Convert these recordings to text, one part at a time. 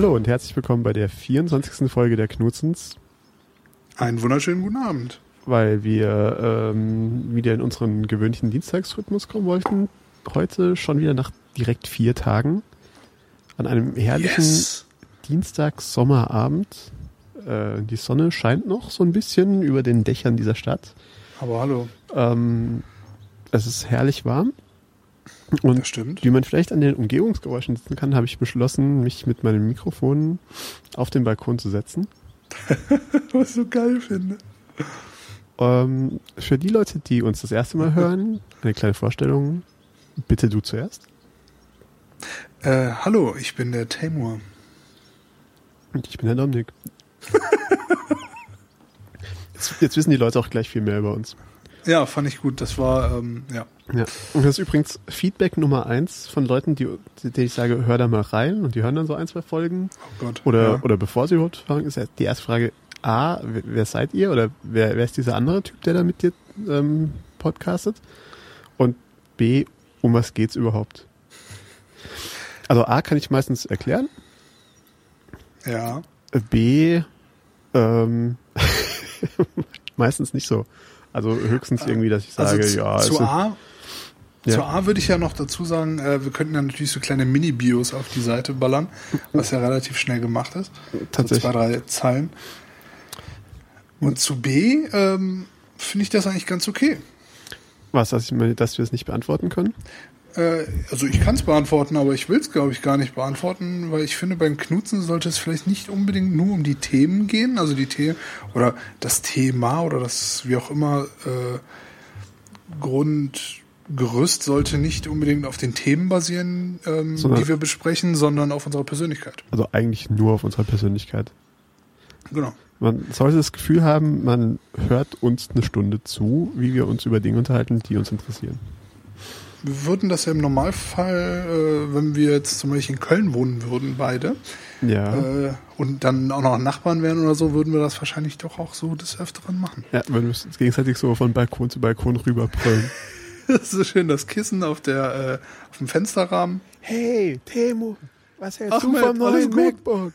Hallo und herzlich willkommen bei der 24. Folge der Knutzens. Einen wunderschönen guten Abend. Weil wir ähm, wieder in unseren gewöhnlichen Dienstagsrhythmus kommen wollten. Heute schon wieder nach direkt vier Tagen. An einem herrlichen Yes. Dienstags-Sommerabend. Äh, die Sonne scheint noch so ein bisschen über den Dächern dieser Stadt. Aber hallo, Ähm, es ist herrlich warm. Und wie man vielleicht an den Umgebungsgeräuschen sitzen kann, habe ich beschlossen, mich mit meinem Mikrofon auf den Balkon zu setzen. Was ich so geil finde. Ähm, für die Leute, die uns das erste Mal hören, eine kleine Vorstellung. Bitte du zuerst. Äh, hallo, ich bin der Tamur. Und ich bin der Dominik. jetzt, jetzt wissen die Leute auch gleich viel mehr über uns. Ja, fand ich gut. Das war, ähm, ja. Ja. Und das ist übrigens Feedback Nummer eins von Leuten, die, die ich sage, hör da mal rein und die hören dann so ein, zwei Folgen. Oh Gott. Oder, ja. oder bevor sie überhaupt fragen, ist ja die erste Frage, A, wer, seid ihr? Oder wer, wer ist dieser andere Typ, der da mit dir ähm, podcastet? Und B, um was geht's überhaupt? Also A kann ich meistens erklären. Ja. B, ähm, meistens nicht so. Also höchstens irgendwie, dass ich sage, Also zu, ja, zu A, Ja. zu A würde ich ja noch dazu sagen, äh, wir könnten ja natürlich so kleine Mini-Bios auf die Seite ballern, was ja relativ schnell gemacht ist. Tatsächlich. So zwei, drei Zeilen. Und zu B ähm, finde ich das eigentlich ganz okay. was, dass, ich dass wir es nicht beantworten können? Äh, also ich kann es beantworten, aber ich will es, glaube ich, gar nicht beantworten, weil ich finde, beim Knutzen sollte es vielleicht nicht unbedingt nur um die Themen gehen, also die Themen oder das Thema oder das, wie auch immer, äh, Grundgerüst sollte nicht unbedingt auf den Themen basieren, ähm, Sondern- die wir besprechen, sondern auf unserer Persönlichkeit. Also eigentlich nur auf unserer Persönlichkeit. Genau. Man sollte das Gefühl haben, man hört uns eine Stunde zu, wie wir uns über Dinge unterhalten, die uns interessieren. Wir würden das ja im Normalfall, äh, wenn wir jetzt zum Beispiel in Köln wohnen würden, beide, Ja. äh, und dann auch noch Nachbarn wären oder so, würden wir das wahrscheinlich doch auch so des Öfteren machen. Ja, wenn wir uns gegenseitig so von Balkon zu Balkon rüberbrüllen. Das ist so schön, das Kissen auf der äh, auf dem Fensterrahmen. Hey, Temo, was hältst Ahmed, alles gut? MacBook?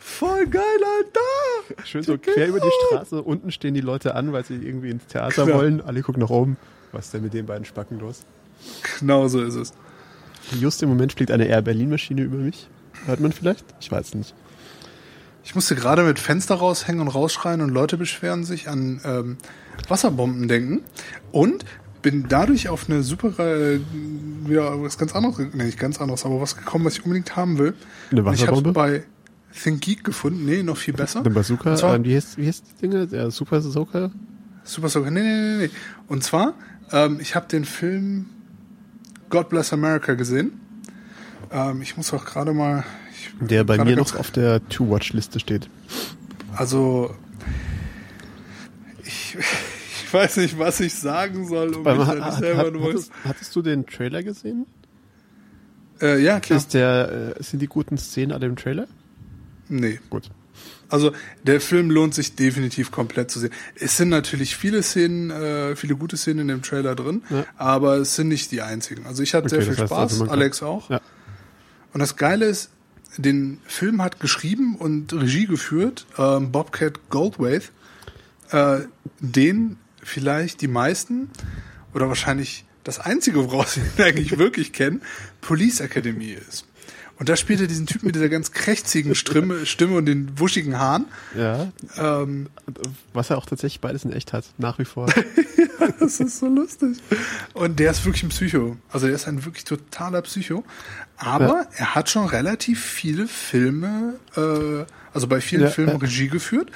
Voll geil, Alter! Schön so quer über die. Straße. Unten stehen die Leute an, weil sie irgendwie ins Theater Klar. wollen. Alle gucken nach oben. Was ist denn mit den beiden Spacken los? Genau so ist es. Just im Moment fliegt eine Air Berlin-Maschine über mich. Hört man vielleicht? Ich weiß nicht. Ich musste gerade mit Fenster raushängen und rausschreien und Leute beschweren sich an ähm, Wasserbomben denken und bin dadurch auf eine super, äh, wieder was ganz anderes, nee, nicht ganz anderes, aber was gekommen, was ich unbedingt haben will. Eine Und ich habe Wasserbombe? bei Think Geek gefunden, nee, noch viel besser. Eine Bazooka? Zwar- Ähm, wie, heißt, wie heißt die Dinge? Der Super Soaker? Super Soaker. Nee, nee, nee, nee. Und zwar, ähm, ich habe den Film God Bless America gesehen. Ähm, ich muss auch gerade mal. Ich, Der bei mir noch auf der To-Watch-Liste steht. Also. Ich, ich weiß nicht, was ich sagen soll, um mich hat, selber hat, nur. hattest, hattest du den Trailer gesehen? Äh, ja, klar. Ist der, äh, sind die guten Szenen alle im Trailer? Nee. Gut. Also der Film lohnt sich definitiv komplett zu sehen. Es sind natürlich viele Szenen, äh, viele gute Szenen in dem Trailer drin, Ja. aber es sind nicht die einzigen. Also ich hatte Okay, sehr viel Spaß, also, Alex auch. Ja. Und das Geile ist, den Film hat geschrieben und Regie geführt ähm, Bobcat Goldthwait, äh, den vielleicht die meisten oder wahrscheinlich das einzige, woraus sie ihn eigentlich wirklich kennen, Police Academy ist. Und da spielt er diesen Typen mit dieser ganz krächzigen Stimme, Stimme und den wuschigen Haaren. Ja. Ähm, Was er auch tatsächlich beides in echt hat, nach wie vor. das ist so lustig. Und der ist wirklich ein Psycho. Also der ist ein wirklich totaler Psycho. Aber Ja. er hat schon relativ viele Filme, äh, also bei vielen Ja, Filmen ja. Regie geführt.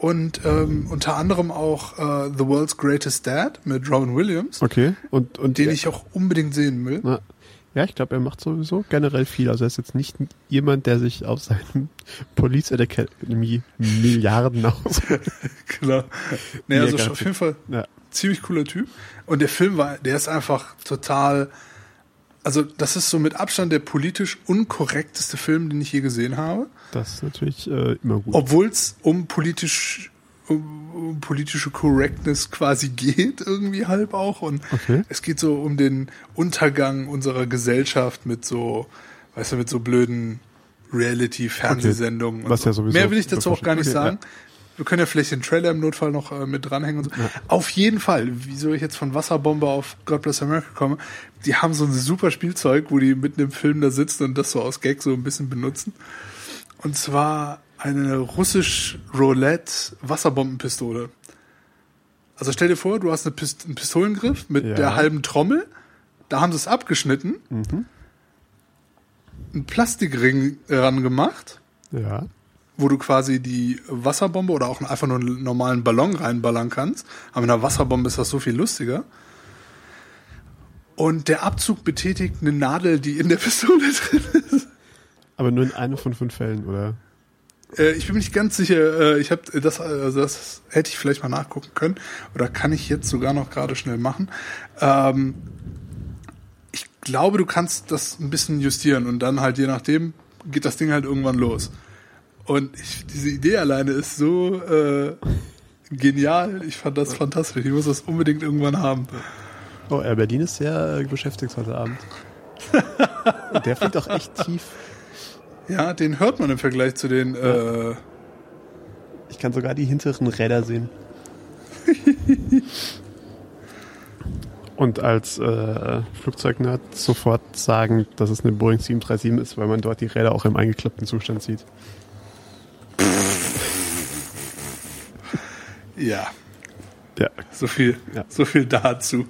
Und ähm, unter anderem auch äh, The World's Greatest Dad mit Robin Williams, Okay. Und, und den ja, ich auch unbedingt sehen will. Na, ja, ich glaube, er macht sowieso generell viel. Also er ist jetzt nicht jemand, der sich auf seinen Police Academy Milliarden aus. Klar. Nee, Ja, also auf jeden Fall Ja. ziemlich cooler Typ. Und der Film war, der ist einfach total, also das ist so mit Abstand der politisch unkorrekteste Film, den ich je gesehen habe. Das ist natürlich äh, immer gut. Obwohl es um politisch um, um politische Correctness quasi geht, irgendwie halb auch. Und Okay. es geht so um den Untergang unserer Gesellschaft mit so, weißt du, mit so blöden Reality-Fernsehsendungen. Okay. Was so. ja sowieso Mehr will ich dazu auch gar nicht okay, sagen. Wir können ja vielleicht den Trailer im Notfall noch äh, mit dranhängen und so. Ja. Auf jeden Fall, wieso ich jetzt von Wasserbombe auf God Bless America komme, die haben so ein super Spielzeug, wo die mitten im Film da sitzen und das so aus Gag so ein bisschen benutzen. Und zwar eine russisch Roulette Wasserbombenpistole. Also stell dir vor, du hast eine Pist einen Pistolengriff mit Ja. der halben Trommel. Da haben sie es abgeschnitten, Mhm. einen Plastikring ran gemacht, Ja. Wo du quasi die Wasserbombe oder auch einfach nur einen normalen Ballon reinballern kannst. Aber mit einer Wasserbombe ist das so viel lustiger. Und der Abzug betätigt eine Nadel, die in der Pistole drin ist. Aber nur in einem von fünf Fällen, oder? Äh, ich bin mir nicht ganz sicher. Äh, ich habe das, also das hätte ich vielleicht mal nachgucken können oder kann ich jetzt sogar noch gerade schnell machen. Ähm, ich glaube, du kannst das ein bisschen justieren und dann halt je nachdem geht das Ding halt irgendwann los. Und ich, diese Idee alleine ist so äh, genial. Ich fand das fantastisch. Ich muss das unbedingt irgendwann haben. Oh, Air Berlin ist sehr äh, beschäftigt heute Abend. Der fliegt auch echt tief. Ja, den hört man im Vergleich zu den. Äh, Ich kann sogar die hinteren Räder sehen. Und als äh, Flugzeugnerd sofort sagen, dass es eine Boeing 737 ist, weil man dort die Räder auch im eingeklappten Zustand sieht. Ja, Ja. so viel, Ja. so viel dazu.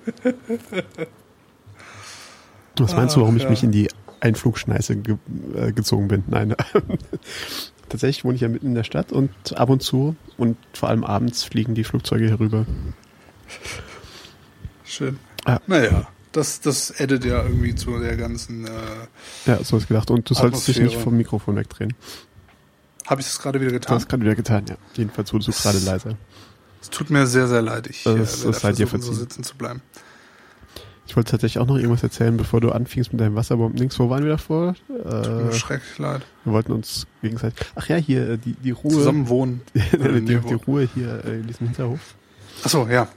Was meinst du, warum ich ja. mich in die Einflugschneise ge äh, gezogen bin? Nein. Tatsächlich wohne ich ja mitten in der Stadt und ab und zu und vor allem abends fliegen die Flugzeuge hier rüber. Schön. Ja. Naja, das, das addet ja irgendwie zu der ganzen. Äh, Ja, so ist gedacht. Und du solltest dich nicht Atmosphäre. vom Mikrofon wegdrehen. Habe ich das gerade wieder getan? hast gerade wieder getan, ja. Jedenfalls wurdest du gerade leiser. Es tut mir sehr, sehr leid. Ich Das äh, werde das sei dir versuchen, so sitzen zu bleiben. Ich wollte tatsächlich auch noch irgendwas erzählen, bevor du anfingst mit deinem Wasserbomben-Dings. Wo waren wir davor? Tut mir Äh, schrecklich leid. wir wollten uns gegenseitig. Ach ja, hier, äh, die, die Ruhe. Zusammen wohnen. die, Äh, die, die Ruhe hier äh, in diesem Hinterhof. Achso, ja.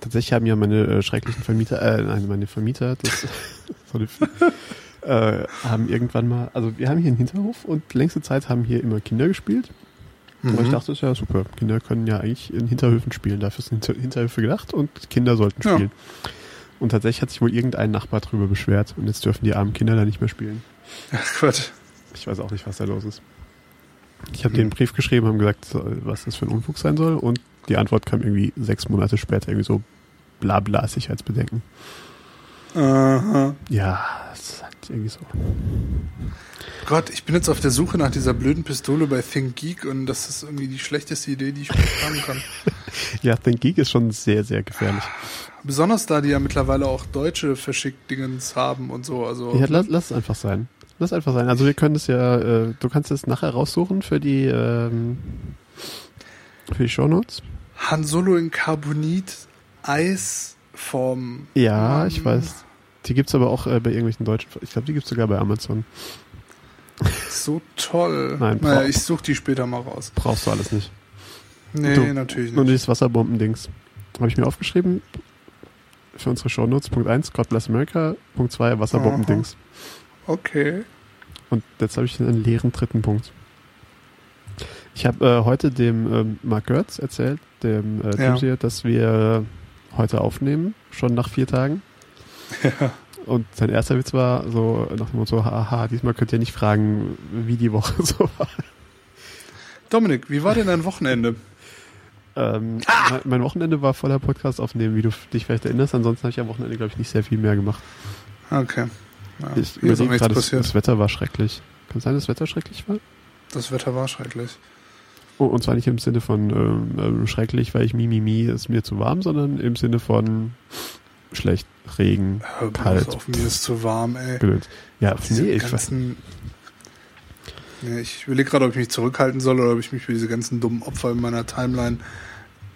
Tatsächlich haben ja meine äh, schrecklichen Vermieter, äh, nein, meine Vermieter, das, so eine, äh, haben irgendwann mal, also wir haben hier einen Hinterhof und längste Zeit haben hier immer Kinder gespielt. Und ich Mhm. dachte, das ist ja super. Kinder können ja eigentlich in Hinterhöfen spielen. Dafür sind Hinter Hinterhöfe gedacht und Kinder sollten Ja. spielen. Und tatsächlich hat sich wohl irgendein Nachbar drüber beschwert und jetzt dürfen die armen Kinder da nicht mehr spielen. Ach Gott. Ich weiß auch nicht, was da los ist. Ich habe Hm. denen einen Brief geschrieben, haben gesagt, was das für ein Unfug sein soll und die Antwort kam irgendwie sechs Monate später, irgendwie so bla bla Sicherheitsbedenken. Aha. Ja, das irgendwie so. Gott, ich bin jetzt auf der Suche nach dieser blöden Pistole bei ThinkGeek und das ist irgendwie die schlechteste Idee, die ich haben kann. Ja, Think Geek ist schon sehr, sehr gefährlich. Besonders da die ja mittlerweile auch deutsche Verschickt-Dingens haben und so. Also Ja, lass, lass es einfach sein. Lass einfach sein. Also wir können es ja, äh, du kannst es nachher raussuchen für die, ähm, für die Shownotes. Han Solo in Carbonit, Eisform. Ja, ich weiß. Die gibt's aber auch äh, bei irgendwelchen deutschen, ich glaube, die gibt's sogar bei Amazon. So toll. Nein, naja, ich suche die später mal raus. Brauchst du alles nicht. Nee, Du- natürlich Nur nicht. dieses Wasserbomben-Dings. Habe ich mir aufgeschrieben. Für unsere Shownotes. Punkt 1, God Bless America. Punkt 2, Wasserbomben-Dings. Okay. Und jetzt habe ich einen leeren dritten Punkt. Ich habe äh, heute dem ähm, Mark Götz erzählt, dem äh, Ja. Hier, dass wir heute aufnehmen, schon nach vier Tagen. Ja. Und sein erster Witz war so nach dem Motto, haha, diesmal könnt ihr nicht fragen, wie die Woche so war. Dominik, wie war denn dein Wochenende? Ähm, Ah! mein- Wochenende war voller Podcast aufnehmen, wie du dich vielleicht erinnerst. Ansonsten habe ich am Wochenende, glaube ich, nicht sehr viel mehr gemacht. Okay. Ja, Ich hier ist auch nichts das, passiert. das Wetter war schrecklich. Kann sein, dass das Wetter schrecklich war? Das Wetter war schrecklich. Oh, und zwar nicht im Sinne von ähm, ähm, schrecklich, weil ich Mimimi ist mir zu warm, sondern im Sinne von schlecht, Regen, Hör Kalt. auf, mir ist zu warm, ey. Gedöns. Ja, Diese nee, ich weiß. Nee, ich überlege gerade, ob ich mich zurückhalten soll oder ob ich mich für diese ganzen dummen Opfer in meiner Timeline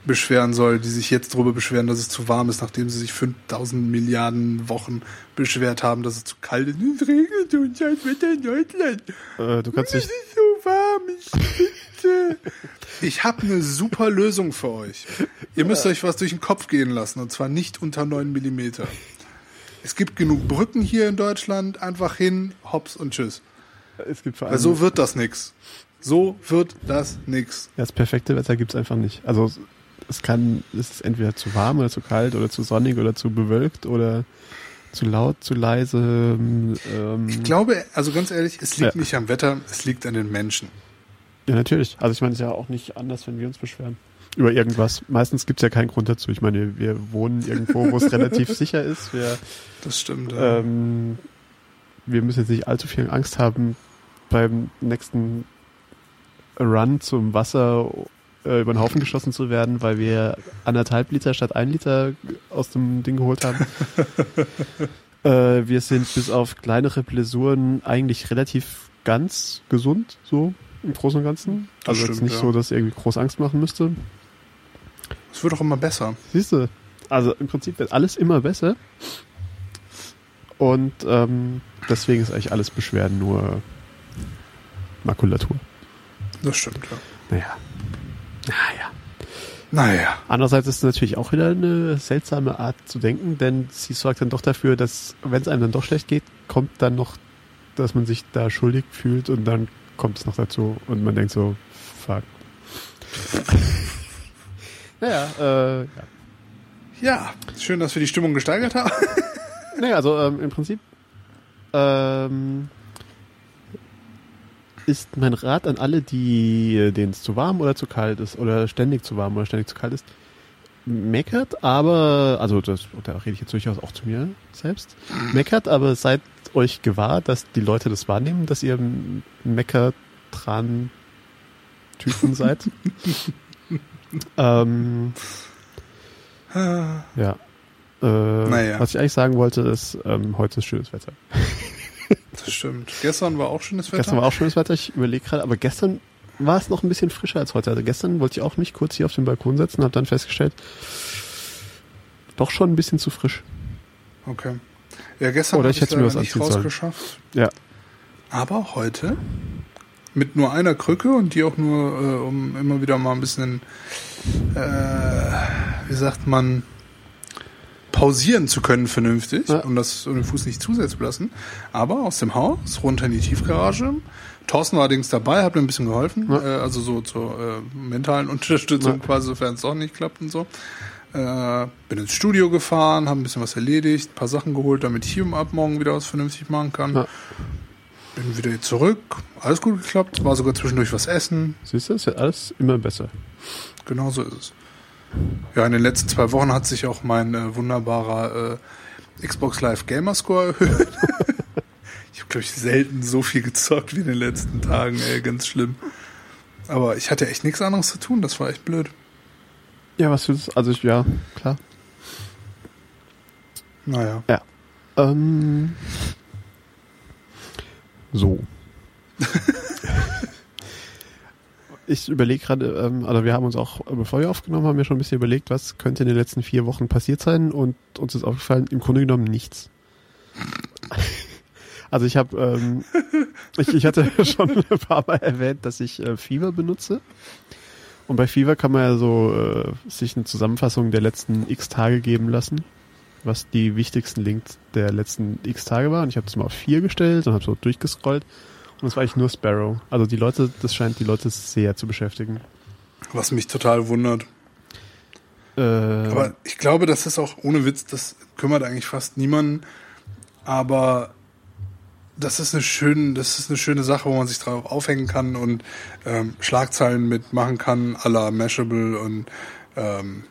beschweren soll, die sich jetzt darüber beschweren, dass es zu warm ist, nachdem sie sich 5000 Milliarden Wochen beschwert haben, dass es zu kalt ist. Es regnet und scheiß Wetter in Deutschland. Äh, du kannst dich, so warm, ich schwitze. Ich habe eine super Lösung für euch. Ihr müsst euch was durch den Kopf gehen lassen und zwar nicht unter 9 Millimeter. Es gibt genug Brücken hier in Deutschland, einfach hin, hops und tschüss. Es gibt Weil so wird das nix. So wird das nix. ja, das perfekte Wetter gibt's einfach nicht. Also es kann, es ist entweder zu warm oder zu kalt oder zu sonnig oder zu bewölkt oder zu laut, zu leise. Ähm, Ich glaube, also ganz ehrlich, es liegt Ja. nicht am Wetter, es liegt an den Menschen. Ja, natürlich. Also ich meine, es ist ja auch nicht anders, wenn wir uns beschweren. Über irgendwas. Meistens gibt's ja keinen Grund dazu. Ich meine, wir wohnen irgendwo, wo es relativ sicher ist. Wir, Das stimmt. ja. ähm, wir müssen jetzt nicht allzu viel Angst haben, beim nächsten Run zum Wasser äh, über den Haufen geschossen zu werden, weil wir anderthalb Liter statt ein Liter aus dem Ding geholt haben. äh, wir sind bis auf kleinere Blessuren eigentlich relativ ganz gesund, so im Großen und Ganzen. Also jetzt stimmt, nicht ja. so, dass irgendwie groß Angst machen müsste. Es wird auch immer besser. Siehst du, also im Prinzip wird alles immer besser. Und ähm, deswegen ist eigentlich alles Beschwerden nur Makulatur. Das stimmt, ja. Naja. Naja. Naja. Andererseits ist es natürlich auch wieder eine seltsame Art zu denken, denn sie sorgt dann doch dafür, dass, wenn es einem dann doch schlecht geht, kommt dann noch, dass man sich da schuldig fühlt und dann kommt es noch dazu und man denkt so, fuck. naja, äh, ja. Ja, schön, dass wir die Stimmung gesteigert haben. Nee, also ähm, im Prinzip ähm, ist mein Rat an alle, die äh, denen es zu warm oder zu kalt ist oder ständig zu warm oder ständig zu kalt ist, meckert, aber, also das, da rede ich jetzt durchaus auch zu mir selbst, meckert, aber seid euch gewahr, dass die Leute das wahrnehmen, dass ihr Meckert-Tran Typen seid. ähm, ja. Äh, Naja. Was ich eigentlich sagen wollte, ist, ähm, heute ist schönes Wetter. Das stimmt. Gestern war auch schönes Wetter. Gestern war auch schönes Wetter, ich überlege gerade, aber gestern war es noch ein bisschen frischer als heute. Also gestern wollte ich auch mich kurz hier auf den Balkon setzen, habe dann festgestellt, doch schon ein bisschen zu frisch. Okay. Ja, gestern Oder ich hätte mir was nicht rausgeschafft. Ja. Aber heute mit nur einer Krücke und die auch nur, äh, um immer wieder mal ein bisschen, äh, wie sagt man, pausieren zu können vernünftig, Ja. um das um den Fuß nicht zusetzen zu lassen. Aber aus dem Haus runter in die Tiefgarage. Thorsten war allerdings dabei, hat mir ein bisschen geholfen, Ja. äh, also so zur äh, mentalen Unterstützung Ja. quasi, sofern es doch nicht klappt und so. Äh, bin ins Studio gefahren, habe ein bisschen was erledigt, paar Sachen geholt, damit ich ab morgen wieder was vernünftig machen kann. Ja. Bin wieder zurück, alles gut geklappt, war sogar zwischendurch was essen, Siehst du, es wird alles immer besser. genau so ist es. Ja, in den letzten zwei Wochen hat sich auch mein äh, wunderbarer äh, Xbox Live Gamer Score erhöht. ich habe, glaube ich, selten so viel gezockt wie in den letzten Tagen, ey, ganz schlimm. Aber ich hatte echt nichts anderes zu tun, das war echt blöd. Ja, was willst du? Also ich, ja, klar. Naja. Ähm, so. ich überlege gerade, ähm, also wir haben uns auch, äh, bevor wir aufgenommen haben, ja schon ein bisschen überlegt, was könnte in den letzten vier Wochen passiert sein und uns ist aufgefallen, im Grunde genommen nichts. Also ich habe, ähm, ich, ich hatte schon ein paar Mal erwähnt, dass ich äh, Fever benutze. Und bei Fever kann man ja so äh, sich eine Zusammenfassung der letzten x Tage geben lassen, was die wichtigsten Links der letzten x Tage waren. Ich habe das mal auf vier gestellt und habe so durchgescrollt. Und es war eigentlich nur Sparrow. Also die Leute, das scheint die Leute sehr zu beschäftigen. Was mich total wundert. Äh, Aber ich glaube, das ist auch ohne Witz, das kümmert eigentlich fast niemanden. Aber das ist eine schöne, das ist eine schöne Sache, wo man sich drauf aufhängen kann und ähm, Schlagzeilen mitmachen kann, à la Mashable und ähm,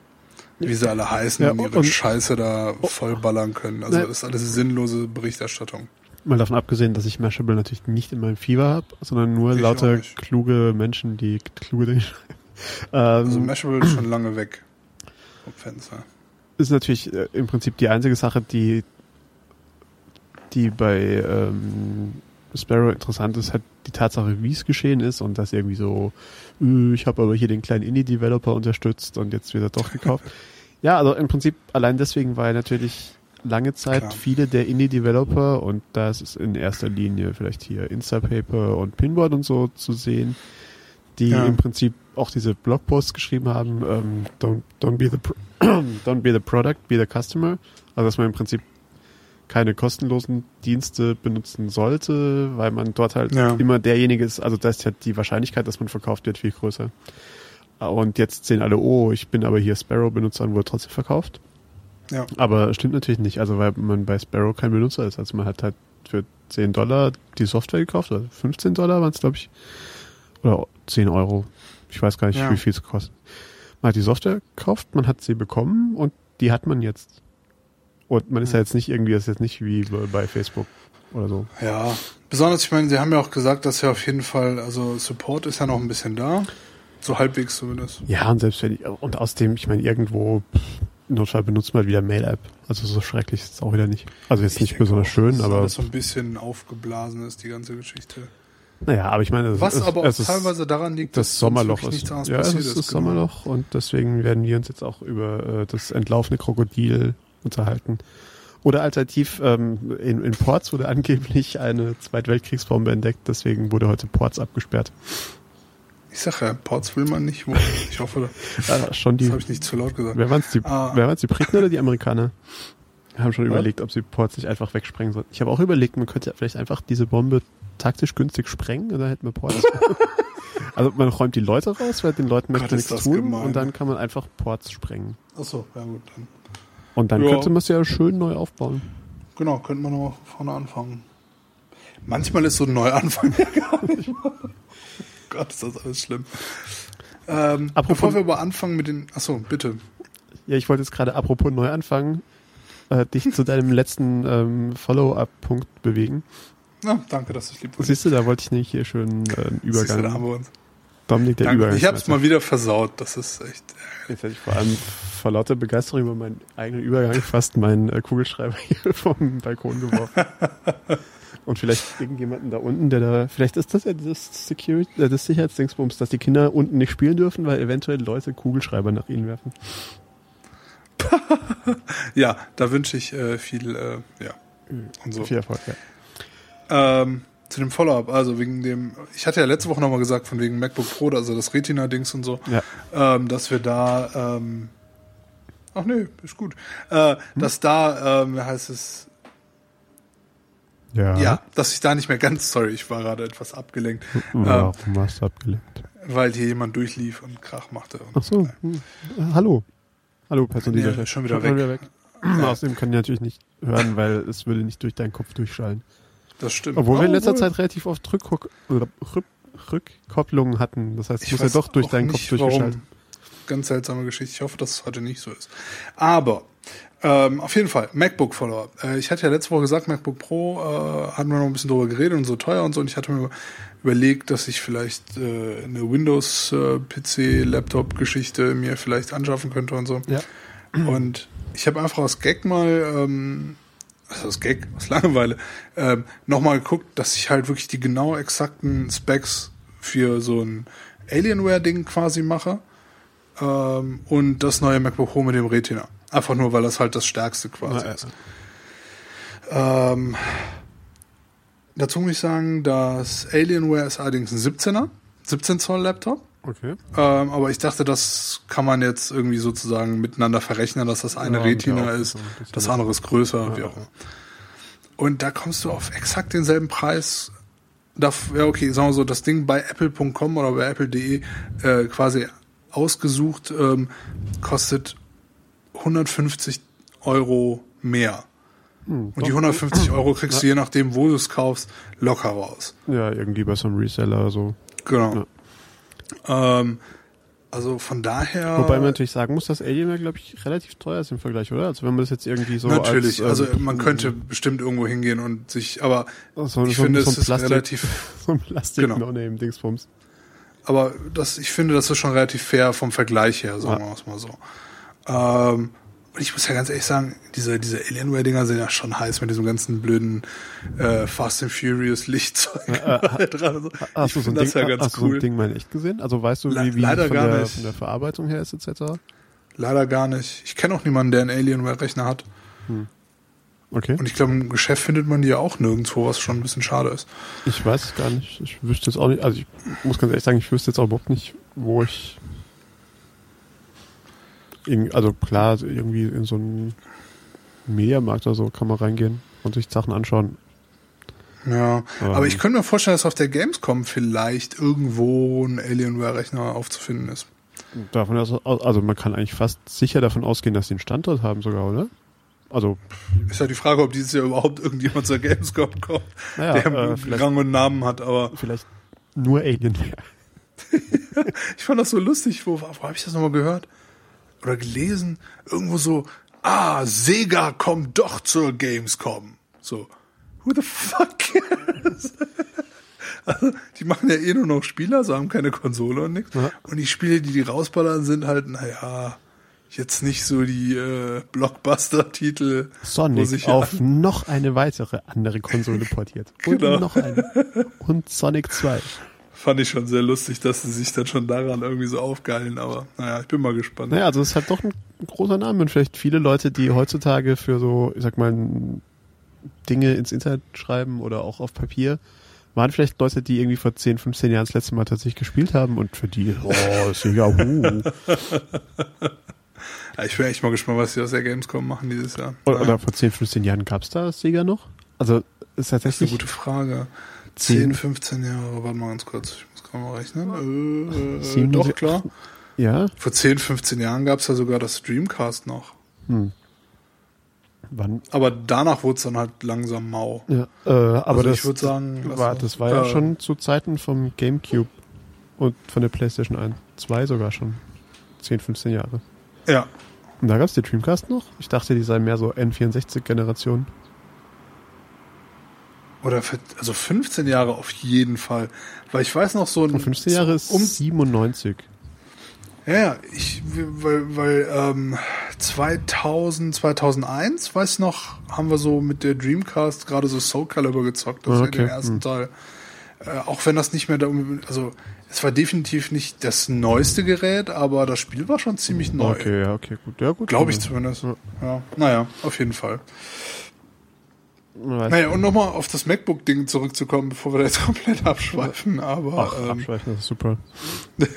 wie sie alle heißen Ja, und ihre und- Scheiße da vollballern können. Also Ne. das ist alles sinnlose Berichterstattung. Mal davon abgesehen, dass ich Mashable natürlich nicht in meinem Fever habe, sondern nur Ich lauter kluge Menschen, die kluge Dinge schreiben. Ähm, Also Mashable ist schon lange weg vom Fenster. ist natürlich äh, im Prinzip die einzige Sache, die, die bei ähm, Sparrow interessant ist, halt die Tatsache, wie es geschehen ist und dass irgendwie so, äh, ich habe aber hier den kleinen Indie-Developer unterstützt und jetzt wird er doch gekauft. ja, also im Prinzip allein deswegen, weil natürlich lange Zeit Klar. viele der Indie-Developer und das ist in erster Linie vielleicht hier Instapaper und Pinboard und so zu sehen, die Ja. im Prinzip auch diese Blogposts geschrieben haben, ähm, don't, don't, be the don't be the product, be the customer. Also dass man im Prinzip keine kostenlosen Dienste benutzen sollte, weil man dort halt Ja. immer derjenige ist, also da ist ja die Wahrscheinlichkeit, dass man verkauft wird, viel größer. Und jetzt sehen alle, oh, ich bin aber hier Sparrow-Benutzer und wurde trotzdem verkauft. Ja. Aber stimmt natürlich nicht, also weil man bei Sparrow kein Benutzer ist. Also man hat halt für 10 Dollar die Software gekauft, oder 15 Dollar waren es, glaube ich, oder 10 Euro. Ich weiß gar nicht, Ja. wie viel es kostet. Man hat die Software gekauft, man hat sie bekommen und die hat man jetzt. Und man ist ja jetzt nicht irgendwie, das ist jetzt nicht wie bei Facebook oder so. Ja, besonders, ich meine, sie haben ja auch gesagt, dass ja auf jeden Fall, also Support ist ja noch ein bisschen da. So halbwegs zumindest. Ja, und selbst wenn ich, und außerdem, ich meine, irgendwo, Notfall benutzt man halt wieder Mail-App. Also so schrecklich ist es auch wieder nicht. Also jetzt Ich nicht besonders auch, schön, aber alles so ein bisschen aufgeblasen ist, die ganze Geschichte. naja, aber ich meine, es, Was es, aber auch es ist teilweise daran liegt, das dass Sommerloch ist. Ja, es ist das genau. Sommerloch und deswegen werden wir uns jetzt auch über äh, das entlaufene Krokodil unterhalten. Oder alternativ, ähm, in, in Ports wurde angeblich eine Zweitweltkriegsbombe entdeckt, deswegen wurde heute Ports abgesperrt. Ich sag ja, Ports will man nicht. Ich hoffe, Äh, schon die, das habe ich nicht zu laut gesagt. wer waren es, die, Ah. wer waren's, die Briten oder die Amerikaner? Haben schon Was? überlegt, ob sie Ports nicht einfach wegsprengen sollten. Ich habe auch überlegt, man könnte ja vielleicht einfach diese Bombe taktisch günstig sprengen und dann hätten wir Ports. also man räumt die Leute raus, weil den Leuten möchte nichts tun gemein. und dann kann man einfach Ports sprengen. Achso, ja gut. Dann. Und dann Ja. könnte man es ja schön neu aufbauen. Genau, könnte man nochmal vorne anfangen. Manchmal ist so ein Neuanfang ja gar nicht mal. Gott, ist das alles schlimm. Ähm, Apropos- bevor wir aber anfangen mit den. Achso, bitte. Ja, ich wollte jetzt gerade apropos neu anfangen, äh, dich zu deinem letzten ähm, Follow-up-Punkt bewegen. Na, danke, dass du es lieb. Siehst du, da wollte ich nämlich hier schön äh, einen Siehst du, da haben Übergang. wir uns. Dominik, der Danke. Übergang. Ich hab's mal wieder versaut. Das ist echt. Jetzt hätte ich vor allem vor lauter Begeisterung über meinen eigenen Übergang fast meinen äh, Kugelschreiber hier vom Balkon geworfen. Und vielleicht irgendjemanden da unten, der da, vielleicht ist das ja das Security, äh, das Sicherheitsdingsbums, dass die Kinder unten nicht spielen dürfen, weil eventuell Leute Kugelschreiber nach ihnen werfen. Ja, da wünsche ich äh, viel. Äh, ja. Und so. Viel Erfolg, ja. Ähm, zu dem Follow-up, also wegen dem, ich hatte ja letzte Woche nochmal gesagt, von wegen MacBook Pro, also das Retina-Dings und so, Ja. ähm, dass wir da, ähm, ach nee, ist gut, äh, Hm? dass da, ähm, wie heißt es, Ja. ja, dass ich da nicht mehr ganz, sorry, ich war gerade etwas abgelenkt, ähm, Warum hast du abgelenkt? weil hier jemand durchlief und Krach machte. Und Ach so. Hm. Äh, hallo. Hallo, Person, die Nee, schon wieder weg. Außerdem kann ich natürlich nicht hören, weil es würde nicht durch deinen Kopf durchschallen. Das stimmt. Obwohl wir in letzter Obwohl, Zeit relativ oft Rückguck, Rück, Rückkopplungen hatten. Das heißt, es muss ja doch durch deinen Kopf durchgeschaltet. warum. Ganz seltsame Geschichte. Ich hoffe, dass es heute nicht so ist. Aber ähm, auf jeden Fall, MacBook Follower. Äh, ich hatte ja letzte Woche gesagt, MacBook Pro äh, hatten wir noch ein bisschen drüber geredet und so teuer und so. Und ich hatte mir überlegt, dass ich vielleicht äh, eine Windows äh, mir vielleicht anschaffen könnte und so. Ja. Und ich habe einfach aus Gag mal, ähm, also aus Gag, aus Langeweile, ähm, nochmal geguckt, dass ich halt wirklich die genau exakten Specs für so ein Alienware-Ding quasi mache. Ähm, und das neue MacBook Pro mit dem Retina. Einfach nur, weil das halt das stärkste quasi Ja, ja. ist. Ähm, dazu muss ich sagen, das Alienware ist allerdings ein 17er, 17 Zoll Laptop. Okay. Ähm, aber ich dachte, das kann man jetzt irgendwie sozusagen miteinander verrechnen, dass das eine Ja, Retina ist, ein bisschen das andere ist größer, Ja, wie auch immer. Und da kommst du auf exakt denselben Preis. Da, ja, okay, sagen wir so, das Ding bei apple.com oder bei apple.de äh, quasi ausgesucht ähm, kostet 150 Euro mehr. Hm, Und die 150 Euro kriegst du je nachdem, wo du es kaufst, locker raus. Ja, irgendwie bei so einem Reseller so. Genau. Ähm, also von daher. Wobei man natürlich sagen muss, dass Alienware, glaube ich, relativ teuer ist im Vergleich, oder? Also wenn man das jetzt irgendwie so Natürlich, als, also ähm, man könnte bestimmt irgendwo hingehen und sich, aber so, ich so, finde, so es ist Plastik, relativ, so ein Plastik Genau. No-Name-Dingsbums. aber das, ich finde, das ist schon relativ fair vom Vergleich her, sagen Ja. wir es mal so. Ähm, und ich muss ja ganz ehrlich sagen, diese, diese Alienware-Dinger sind ja schon heiß mit diesem ganzen blöden äh, Fast and Furious Lichtzeug. dran. und so. ich Hast du so ein finde das Ding, ja ganz hast du so cool. ein Ding mal in echt gesehen? Also weißt du, wie, wie leider von, der, nicht. von der Verarbeitung her ist, etc.? Leider gar nicht. Ich kenne auch niemanden, der einen Alienware-Rechner hat. Okay. Und ich glaube, im Geschäft findet man die ja auch nirgendwo, was schon ein bisschen schade ist. Ich weiß gar nicht. Ich wüsste jetzt auch nicht. Also ich muss ganz ehrlich sagen, ich wüsste jetzt auch überhaupt nicht, wo ich. Irgend- Also klar, irgendwie in so einen Mediamarkt oder so kann man reingehen. und sich Sachen anschauen. Ja, Ähm. aber ich könnte mir vorstellen, dass auf der Gamescom vielleicht irgendwo ein Alienware-Rechner aufzufinden ist. Davon aus, also man kann eigentlich fast sicher davon ausgehen, dass sie einen Standort haben sogar, oder? Also, Ist ja die Frage, ob dieses Jahr überhaupt irgendjemand zur Gamescom kommt, naja, der äh, Rang und Namen hat, aber vielleicht nur Alienware. ich fand das so lustig. Wo, wo habe ich das nochmal gehört? Oder gelesen? Irgendwo so, ah, Sega kommt doch zur Gamescom. So, who the fuck? Also, die machen ja eh nur noch Spiele, also haben keine Konsole und nichts. Ja. Und die Spiele, die die rausballern, sind halt, naja, jetzt nicht so die äh, Blockbuster-Titel. Sonic sich auf noch eine weitere andere Konsole portiert. Und Genau. noch eine. Und Sonic 2. Fand ich schon sehr lustig, dass sie sich dann schon daran irgendwie so aufgeilen, aber naja, ich bin mal gespannt. Naja, also es ist halt doch ein großer Name und vielleicht viele Leute, die heutzutage für so, ich sag mal, Dinge ins Internet schreiben oder auch auf Papier, waren vielleicht Leute, die irgendwie vor 10, 15 Jahren das letzte Mal tatsächlich gespielt haben und für die, oh, uh. Ja, ich bin echt mal gespannt, was sie aus der Gamescom machen dieses Jahr. Oder, oder vor 10, 15 Jahren gab's da Sega noch? Also ist das ist eine tatsächlich gute Frage. 10, Zehn. 15 Jahre, warte mal ganz kurz, ich muss gerade mal rechnen. Äh, äh, doch, klar. ja. Vor 10, 15 Jahren gab es ja sogar das Dreamcast noch. Hm. Wann? Aber danach wurde es dann halt langsam mau. Ja, äh, aber Also das ich würd sagen, war, das war ja äh, schon zu Zeiten vom GameCube und von der PlayStation 1, 2 sogar schon. 10, 15 Jahre. Ja, Und da gab's die Dreamcast noch? Ich dachte, die sei mehr so N64-Generation. Oder für, also 15 Jahre auf jeden Fall. Weil ich weiß noch so ein... Und 15 Jahre ist um, 97. Ja, ich, weil, weil ähm, 2000, 2001, weiß ich noch, haben wir so mit der Dreamcast gerade so Soul Calibur gezockt, das Ah, war okay, den ersten hm. Teil. Äh, auch wenn das nicht mehr da, also es war definitiv nicht das neueste Gerät, aber das Spiel war schon ziemlich neu. Okay, ja, okay, gut. Ja, gut. Glaube ich zumindest. Ja. Ja, naja, auf jeden Fall. Naja, und nochmal auf das MacBook-Ding zurückzukommen, bevor wir da jetzt komplett abschweifen, aber Ach, ähm, abschweifen, ist super.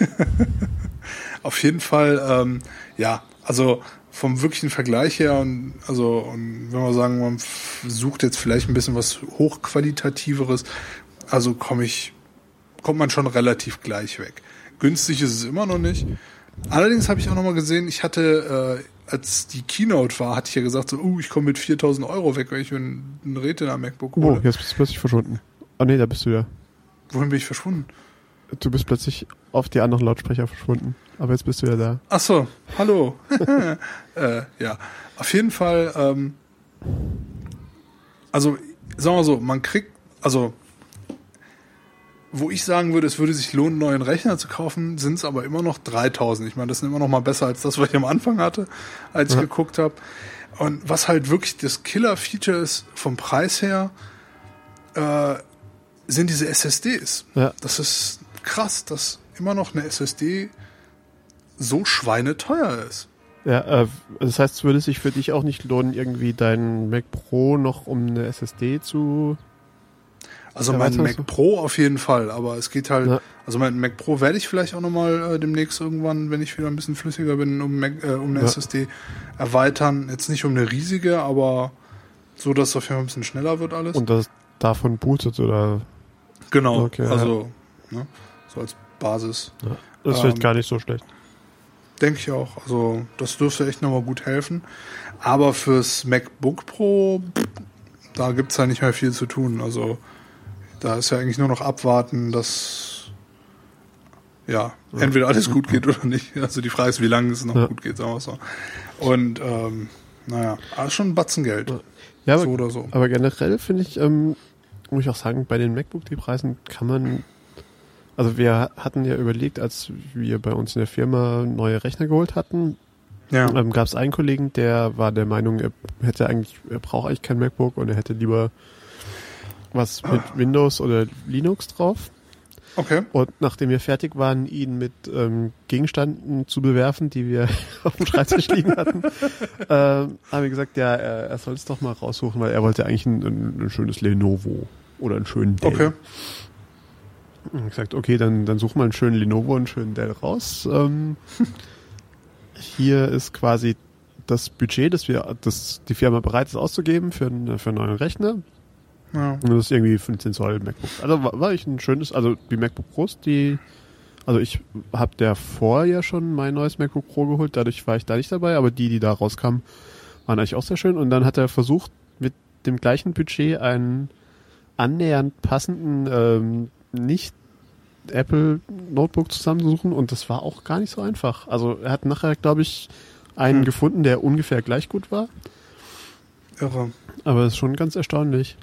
Auf jeden Fall, ähm, ja, also vom wirklichen Vergleich her und also und wenn wir sagen, man sucht jetzt vielleicht ein bisschen was hochqualitativeres, also komme ich, kommt man schon relativ gleich weg. Günstig ist es immer noch nicht. Allerdings habe ich auch noch mal gesehen, ich hatte, äh, als die Keynote war, hatte ich ja gesagt, so, uh, ich komme mit 4000 Euro weg, wenn ich mir ein, ein Retina MacBook Oh, hole. jetzt bist du plötzlich verschwunden. Oh nee, da bist du ja. Wohin bin ich verschwunden? Du bist plötzlich auf die anderen Lautsprecher verschwunden. Aber jetzt bist du ja da. Ach so, hallo. äh, ja, auf jeden Fall. Ähm, also, sagen wir so, man kriegt, also, wo ich sagen würde, es würde sich lohnen, einen neuen Rechner zu kaufen, sind es aber immer noch 3000. Ich meine, das ist immer noch mal besser als das, was ich am Anfang hatte, als ich Ja. geguckt habe. Und was halt wirklich das Killer-Feature ist vom Preis her, äh, sind diese SSDs. Ja. Das ist krass, dass immer noch eine SSD so schweineteuer ist. Ja, äh, das heißt, es würde sich für dich auch nicht lohnen, irgendwie deinen Mac Pro noch um eine SSD zu. Also Ja, mein Mac so. Pro auf jeden Fall, aber es geht halt, Ja. also mein Mac Pro werde ich vielleicht auch nochmal äh, demnächst irgendwann, wenn ich wieder ein bisschen flüssiger bin, um, Mac, äh, um eine Ja. SSD erweitern. Jetzt nicht um eine riesige, aber so, dass es auf jeden Fall ein bisschen schneller wird alles. Und das davon bootet oder. genau, Okay, ja. also ne, so als Basis. Ja, das ist vielleicht Ähm, gar nicht so schlecht. Denke ich auch. Also das dürfte echt nochmal gut helfen. Aber fürs MacBook Pro, pff, da gibt's ja nicht mehr viel zu tun. Also da ist ja eigentlich nur noch abwarten, dass ja, entweder alles gut geht oder nicht. Also die Frage ist, wie lange es noch Ja. gut geht, sagen wir so. Und ähm, naja, aber schon ein Batzen Geld. Ja, aber, so oder so. aber generell finde ich, ähm, muss ich auch sagen, bei den MacBook, die Preisen kann man. Also wir hatten ja überlegt, als wir bei uns in der Firma neue Rechner geholt hatten, Ja. ähm, gab es einen Kollegen, der war der Meinung, er hätte eigentlich, er braucht eigentlich kein MacBook und er hätte lieber was mit Windows oder Linux drauf. Okay. Und nachdem wir fertig waren, ihn mit ähm, Gegenständen zu bewerfen, die wir auf dem Schreibtisch liegen hatten, ähm, haben wir gesagt, ja, er, er soll es doch mal raussuchen, weil er wollte eigentlich ein, ein, ein schönes Lenovo oder einen schönen Dell. Okay. Und gesagt, okay, dann, dann such mal einen schönen Lenovo und einen schönen Dell raus. Ähm, hier ist quasi das Budget, das wir, das die Firma bereit ist auszugeben für, einen- für einen neuen Rechner. Ja. Und das ist irgendwie 15 Zoll MacBook. Also war, war ich ein schönes, also die MacBook Pros, die, also ich habe der vorher schon mein neues MacBook Pro geholt, dadurch war ich da nicht dabei, aber die, die da rauskamen, waren eigentlich auch sehr schön. Und dann hat er versucht, mit dem gleichen Budget einen annähernd passenden, ähm, nicht Apple Notebook zusammensuchen und das war auch gar nicht so einfach. Also er hat nachher, glaube ich, einen Hm. gefunden, der ungefähr gleich gut war. Irre. Aber es ist schon ganz erstaunlich.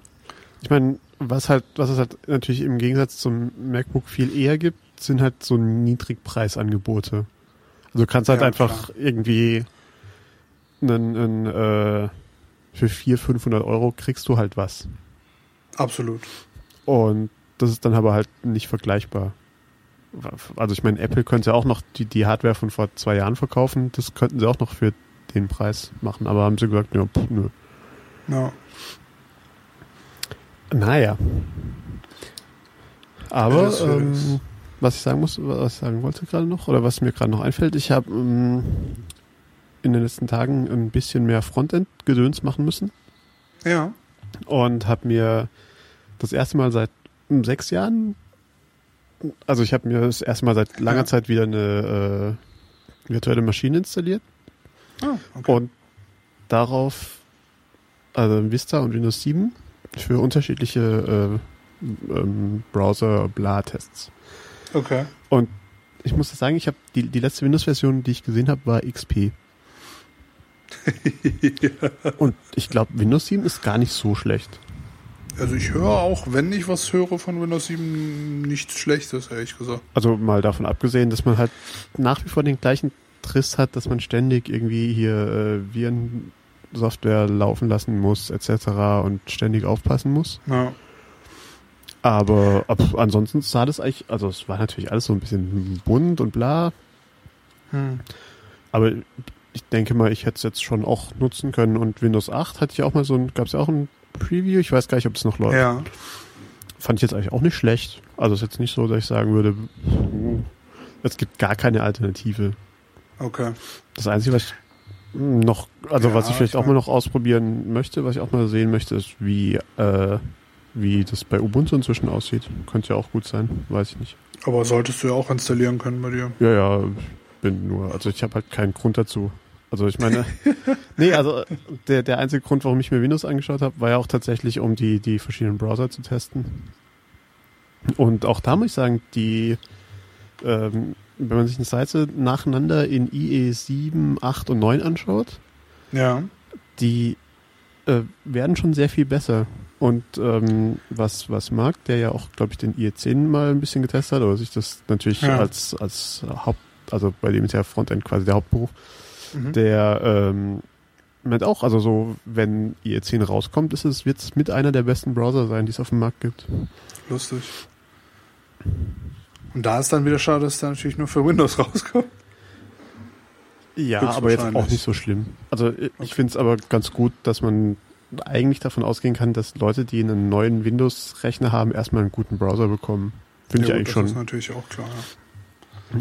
Ich meine, was halt, was es halt natürlich im Gegensatz zum MacBook viel eher gibt, sind halt so Niedrigpreisangebote. Also du kannst halt Ja, einfach irgendwie einen, einen, äh, für 400, 500 Euro kriegst du halt was. Absolut. Und das ist dann aber halt nicht vergleichbar. Also ich meine, Apple könnte auch noch die, die Hardware von vor zwei Jahren verkaufen. Das könnten sie auch noch für den Preis machen. Aber haben sie gesagt, ja, pff, nö. Ja. Naja. Aber ähm, was ich sagen muss, was ich sagen wollte gerade noch, oder was mir gerade noch einfällt, ich habe ähm, in den letzten Tagen ein bisschen mehr Frontend-Gedöns machen müssen Ja. und habe mir das erste Mal seit ähm, sechs Jahren, also ich habe mir das erste Mal seit langer Ja. Zeit wieder eine äh, virtuelle Maschine installiert Ah, okay. und darauf, also Vista und Windows 7 für unterschiedliche äh, ähm, Browser-Bla-Tests. okay. Und ich muss sagen, ich habe die, die letzte Windows-Version, die ich gesehen habe, war XP. Und ich glaube, Windows 7 ist gar nicht so schlecht. Also ich höre auch, wenn ich was höre von Windows 7, nichts Schlechtes, ehrlich gesagt. Also mal davon abgesehen, dass man halt nach wie vor den gleichen Triss hat, dass man ständig irgendwie hier äh, Virensoftware laufen lassen muss, etc. und ständig aufpassen muss. Ja. Aber ab, ansonsten sah das eigentlich, also es war natürlich alles so ein bisschen bunt und bla, Hm. aber ich denke mal, ich hätte es jetzt schon auch nutzen können und Windows 8 hatte ich auch mal so ein, gab es ja auch ein Preview, ich weiß gar nicht, ob das noch läuft. Ja. Fand ich jetzt eigentlich auch nicht schlecht. Also es ist jetzt nicht so, dass ich sagen würde, es gibt gar keine Alternative. Okay. Das Einzige, was ich noch, also Ja, was ich vielleicht ich auch mal noch ausprobieren möchte, was ich auch mal sehen möchte, ist, wie, äh, wie das bei Ubuntu inzwischen aussieht. Könnte ja auch gut sein, weiß ich nicht. Aber solltest du ja auch installieren können bei dir. Ja, ja, ich bin nur, also ich habe halt keinen Grund dazu. Also ich meine, nee, also der, der einzige Grund, warum ich mir Windows angeschaut habe, war ja auch tatsächlich, um die, die verschiedenen Browser zu testen. Und auch da muss ich sagen, die, ähm, wenn man sich eine Seite nacheinander in IE 7, 8 und 9 anschaut, Ja. die äh, werden schon sehr viel besser. Und ähm, was, was Marc, der ja auch, glaube ich, den IE10 mal ein bisschen getestet hat, oder sich das natürlich Ja. als, als Haupt, also bei dem ist ja Frontend quasi der Hauptberuf, Mhm. der ähm, meint auch, also so, wenn IE10 rauskommt, ist es, wird es mit einer der besten Browser sein, die es auf dem Markt gibt. Lustig. Und da ist dann wieder schade, dass da natürlich nur für Windows rauskommt. Ja, aber jetzt auch nicht so schlimm. Also ich ich finde es aber ganz gut, dass man eigentlich davon ausgehen kann, dass Leute, die einen neuen Windows-Rechner haben, erstmal einen guten Browser bekommen. Finde Ja, ich gut, eigentlich Das ist schon. natürlich auch klar.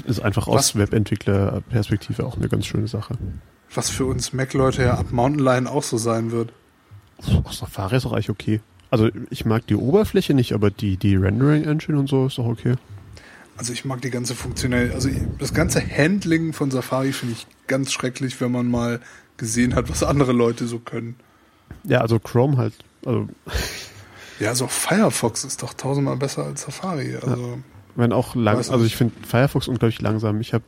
Ist einfach Was- aus Webentwickler-Perspektive auch eine ganz schöne Sache. Was für uns Mac-Leute ja ab Mountain Lion auch so sein wird. Ach, Safari ist auch eigentlich okay. Also ich mag die Oberfläche nicht, aber die, die Rendering-Engine und so ist doch okay. Also ich mag die ganze funktionell, also das ganze Handling von Safari finde ich ganz schrecklich, wenn man mal gesehen hat, was andere Leute so können. Ja, also Chrome halt. Also Ja, also Firefox ist doch tausendmal besser als Safari. Also wenn auch lang, Weiß also ich finde Firefox unglaublich langsam. Ich habe,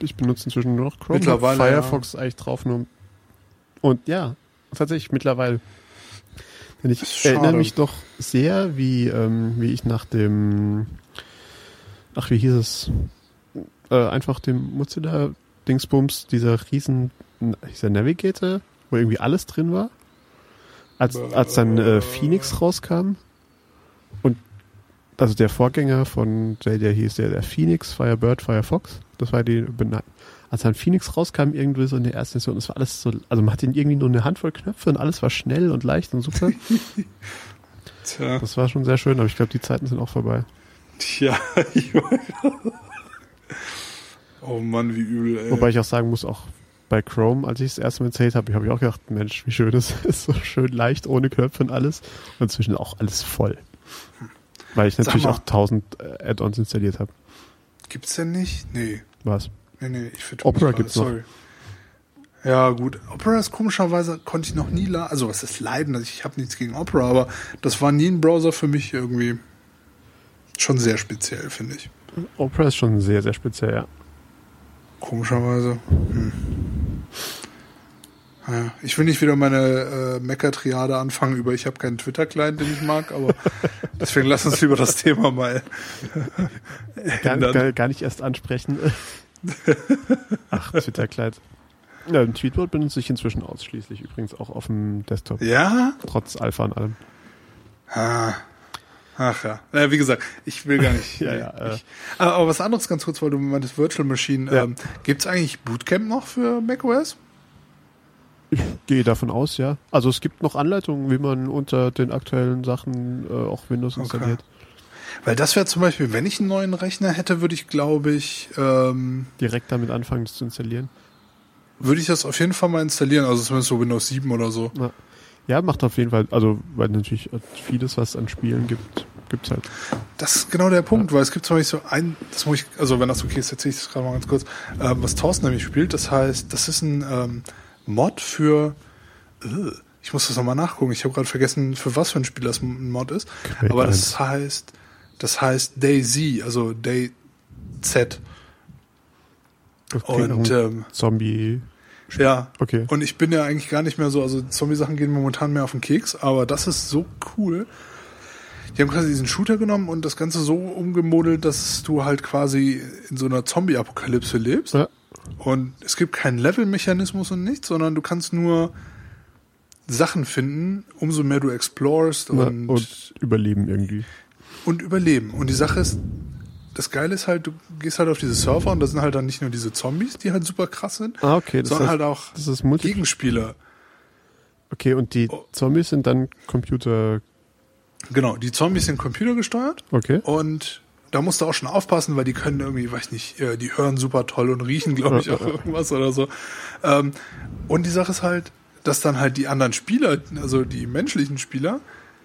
ich benutze inzwischen nur noch Chrome. Mittlerweile, Firefox eigentlich drauf nur. Und ja, tatsächlich mittlerweile. Denn ich erinnere mich doch sehr, wie, ähm, wie ich nach dem, ach wie hieß es, äh, einfach dem Mozilla Dingsbums, dieser riesen, dieser Navigator, wo irgendwie alles drin war. Als, als dann äh, Phoenix rauskam und also der Vorgänger von der, der hieß der, der Phoenix, Firebird, Firefox. Das war die. Als dann Phoenix rauskam, irgendwie so in der ersten Version, das war alles so, also man hatte irgendwie nur eine Handvoll Knöpfe und alles war schnell und leicht und super. tja, Das war schon sehr schön, aber ich glaube, die Zeiten sind auch vorbei. Tja, ich weiß. Oh Mann, wie übel, ey. Wobei ich auch sagen muss, auch bei Chrome, als ich es das erste Mal erzählt habe, habe ich auch gedacht, Mensch, wie schön das ist, so schön leicht, ohne Knöpfe und alles. Und inzwischen auch alles voll. Weil ich natürlich auch tausend äh, Add-ons installiert habe. Gibt's denn nicht? Nee. Was? Nee, nee, ich vertue Opera gibt's noch. sorry. Ja, gut. Opera ist komischerweise, konnte ich noch nie, also was ist leiden, also ich habe nichts gegen Opera, aber das war nie ein Browser für mich irgendwie schon sehr speziell, finde ich. Opera ist schon sehr, sehr speziell, ja. Komischerweise. Hm. Ja, ich will nicht wieder meine äh, Mecker-Triade anfangen über ich habe keinen Twitter-Client, den ich mag, aber deswegen lass uns lieber das Thema mal Gar, gar, gar nicht erst ansprechen. Ach, Twitter-Kleid. Ja, ein Tweetbot benutze ich inzwischen ausschließlich, übrigens auch auf dem Desktop, Ja? trotz Alpha und allem. Ah. Ach ja. Naja, wie gesagt, ich will gar nicht. Ja, ja, ich, aber, aber was anderes ganz kurz, weil du meintest Virtual Machine. Ja. Ähm, Gibt es eigentlich Bootcamp noch für macOS? Ich gehe davon aus, ja. Also es gibt noch Anleitungen, wie man unter den aktuellen Sachen äh, auch Windows Okay. installiert. Weil das wäre zum Beispiel, wenn ich einen neuen Rechner hätte, würde ich, glaube ich, ähm, Direkt damit anfangen, das zu installieren. würde ich das auf jeden Fall mal installieren. Also zumindest so Windows 7 oder so. Ja, macht auf jeden Fall, also weil natürlich vieles, was es an Spielen gibt, gibt's halt. Das ist genau der Punkt, weil es gibt zum Beispiel so ein, das muss ich, also wenn das okay ist, erzähle ich das gerade mal ganz kurz, ähm, was Thorsten nämlich spielt, das heißt, das ist ein ähm, Mod für, äh, ich muss das nochmal nachgucken, ich habe gerade vergessen, für was für ein Spiel das ein Mod ist, Quake aber 1. das heißt, das heißt DayZ, also klingt nach und ähm, Zombie. ja, Okay. und ich bin ja eigentlich gar nicht mehr so, also Zombie-Sachen gehen momentan mehr auf den Keks, aber das ist so cool. Die haben quasi diesen Shooter genommen und das Ganze so umgemodelt, dass du halt quasi in so einer Zombie-Apokalypse lebst. Ja. Und es gibt keinen Level-Mechanismus und nichts, sondern du kannst nur Sachen finden, umso mehr du explorest Na, und, und überleben irgendwie. und überleben. Und die Sache ist, das Geile ist halt, du gehst halt auf diese Server und da sind halt dann nicht nur diese Zombies, die halt super krass sind, Ah, okay. Das sondern heißt, halt auch das ist Multi. Gegenspieler. Okay, und die Oh. Zombies sind dann Computer. Genau, die Zombies sind computergesteuert Okay. und da musst du auch schon aufpassen, weil die können irgendwie, weiß nicht, äh, die hören super toll und riechen, glaube ich, auch irgendwas oder so. Ähm, und die Sache ist halt, dass dann halt die anderen Spieler, also die menschlichen Spieler,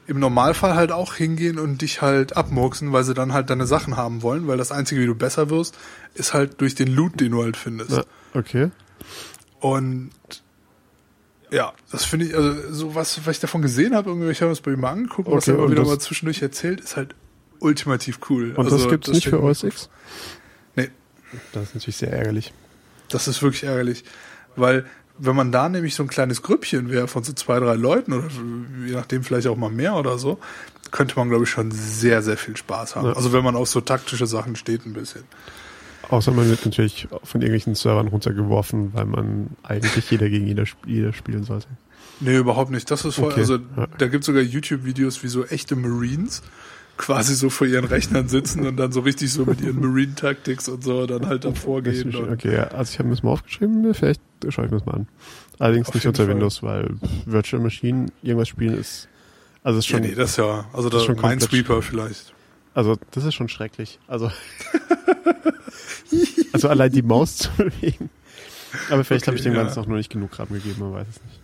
im Normalfall halt auch hingehen und dich halt abmurksen, weil sie dann halt deine Sachen haben wollen, weil das Einzige, wie du besser wirst, ist halt durch den Loot, den du halt findest. Okay. Und ja, das finde ich, also so was, was ich davon gesehen habe, irgendwie, ich habe es bei ihm mal angeguckt, was Okay, er immer wieder das- mal zwischendurch erzählt, ist halt ultimativ cool. Und also, das gibt's nicht für steht- OS X? Nee, Das ist natürlich sehr ärgerlich. das ist wirklich ärgerlich. Weil, wenn man da nämlich so ein kleines Grüppchen wäre von so zwei, drei Leuten oder je nachdem vielleicht auch mal mehr oder so, könnte man, glaube ich, schon sehr, sehr viel Spaß haben. Ja. Also wenn man auf so taktische Sachen steht ein bisschen. Außer man wird natürlich von irgendwelchen Servern runtergeworfen, weil man eigentlich jeder gegen jeder, jeder spielen sollte. Nee, überhaupt nicht. Das ist voll, Okay, also ja. da gibt sogar YouTube-Videos, wie so echte Marines quasi so vor ihren Rechnern sitzen und dann so richtig so mit ihren Marine-Tactics und so dann halt davor gehen. Okay, ja, also ich habe mir das mal aufgeschrieben, vielleicht schaue ich mir das mal an. Allerdings Auf nicht unter Fall. Windows, weil Virtual Machine irgendwas spielen ist. Also ist ja, schon, nee, das ja, also das da ist schon Minesweeper vielleicht. Also das ist schon schrecklich. Also, also allein die Maus zu bewegen. Aber vielleicht Okay, habe ich dem ja. Ganzen auch noch nicht genug Rahmen gegeben, man weiß es nicht.